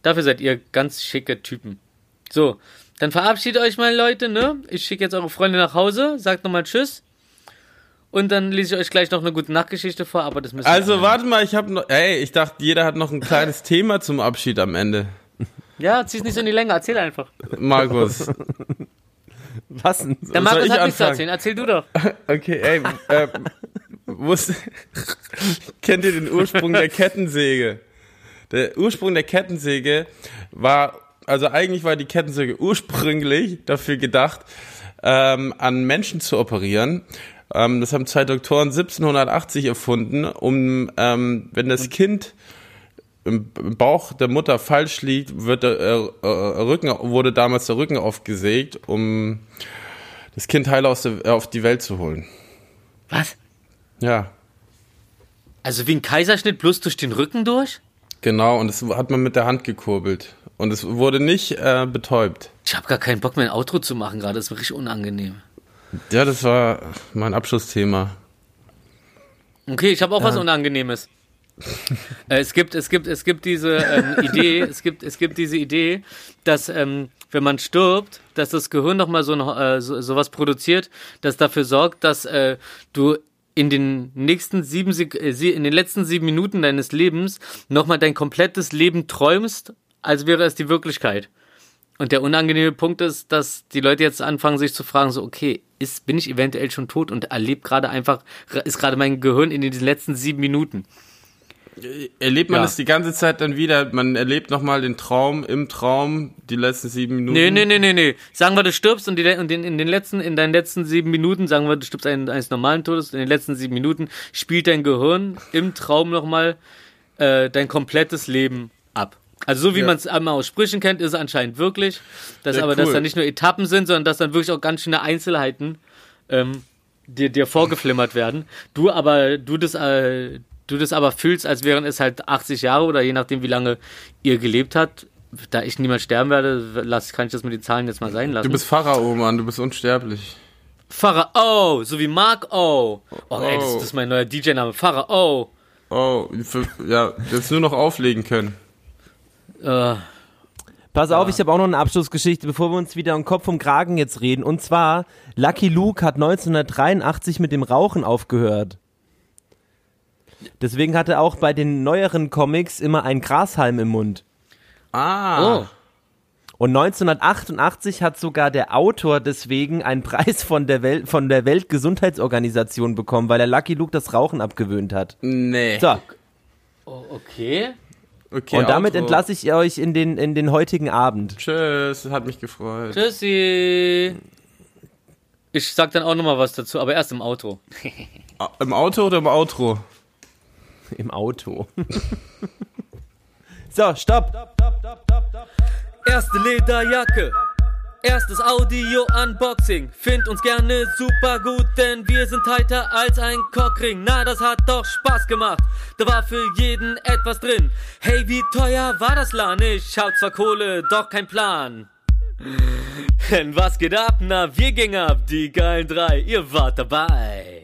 Dafür seid ihr ganz schicke Typen. So, dann verabschiedet euch mal, Leute, ne? Ich schicke jetzt eure Freunde nach Hause, sagt nochmal Tschüss. Und dann lese ich euch gleich noch eine gute Nachtgeschichte vor, aber das müssen wir Also warte mal, ich habe noch. Ey, ich dachte, jeder hat noch ein kleines Thema zum Abschied am Ende. Ja, zieh's nicht so in die Länge, erzähl einfach. Markus. Was denn? Der Markus ich hat nichts zu erzählen, erzähl du doch. Okay, ey, äh, wusst, kennt ihr den Ursprung der Kettensäge? Der Ursprung der Kettensäge war, also eigentlich war die Kettensäge ursprünglich dafür gedacht, ähm, an Menschen zu operieren. Ähm, das haben zwei Doktoren 1780 erfunden, um, ähm, wenn das Kind im Bauch der Mutter falsch liegt, wird der äh, äh, Rücken, wurde damals der Rücken aufgesägt, um das Kind heil aus der, auf die Welt zu holen. Was? Ja, Also wie ein Kaiserschnitt bloß durch den Rücken durch? Genau. Und das hat man mit der Hand gekurbelt. Und es wurde nicht äh, betäubt. Ich habe gar keinen Bock mehr ein Outro zu machen gerade, das ist richtig unangenehm. Ja, das war mein Abschlussthema. Okay, ich habe auch was Unangenehmes. äh, es gibt, es gibt, es gibt diese ähm, Idee, es gibt, es gibt diese Idee, dass ähm, wenn man stirbt, dass das Gehirn nochmal so, ein, äh, so sowas produziert, das dafür sorgt, dass äh, du in den nächsten sieben, Sek äh, in den letzten sieben Minuten deines Lebens nochmal dein komplettes Leben träumst, als wäre es die Wirklichkeit. Und der unangenehme Punkt ist, dass die Leute jetzt anfangen, sich zu fragen, so, okay, ist, bin ich eventuell schon tot und erlebe gerade einfach, ist gerade mein Gehirn in den letzten sieben Minuten. Erlebt man Ja. das die ganze Zeit dann wieder? Man erlebt nochmal den Traum im Traum, die letzten sieben Minuten? Nee, nee, nee, nee, nee. Sagen wir, du stirbst und, die, und in, in den letzten, in deinen letzten sieben Minuten, sagen wir, du stirbst einen, eines normalen Todes, in den letzten sieben Minuten spielt dein Gehirn im Traum nochmal äh, dein komplettes Leben ab. Also so wie Ja. man es einmal aus Sprüchen kennt, ist es anscheinend wirklich. Dass Ja, aber, dass cool. da nicht nur Etappen sind, sondern dass dann wirklich auch ganz schöne Einzelheiten ähm, dir, dir vorgeflimmert werden. Du aber, du das, äh, du das aber fühlst, als wären es halt 80 Jahre oder je nachdem, wie lange ihr gelebt habt. Da ich niemals sterben werde, lass, kann ich das mit den Zahlen jetzt mal sein lassen. Du bist Pharao, Mann, du bist unsterblich. Pharao, so wie Mark O. Oh, ey, das, Oh. das ist mein neuer DJ-Name. Pharao. Oh, für, ja, jetzt nur noch auflegen können. Äh, Pass auf, ich habe auch noch eine Abschlussgeschichte, bevor wir uns wieder um Kopf und Kragen jetzt reden. Und zwar, Lucky Luke hat 1983 mit dem Rauchen aufgehört. Deswegen hat er auch bei den neueren Comics immer einen Grashalm im Mund. Ah. oh. Und 1988 hat sogar der Autor deswegen einen Preis von der, Welt, von der Weltgesundheitsorganisation bekommen, weil er Lucky Luke das Rauchen abgewöhnt hat. Nee. So, oh. Okay. Okay, und damit Outro. entlasse ich euch in den, in den heutigen Abend. Tschüss, hat mich gefreut. Tschüssi. Ich sag dann auch nochmal was dazu, aber erst im Auto. Im Auto oder im Outro? Im Auto. so, stopp. Erste Lederjacke. Erstes Audio-Unboxing. Find uns gerne super gut, denn wir sind tighter als ein Cockring. Na, das hat doch Spaß gemacht. Da war für jeden etwas drin. Hey, wie teuer war das Lan? Ich hab zwar Kohle, doch kein Plan. Denn was geht ab? Na, wir gingen ab, die geilen drei. Ihr wart dabei.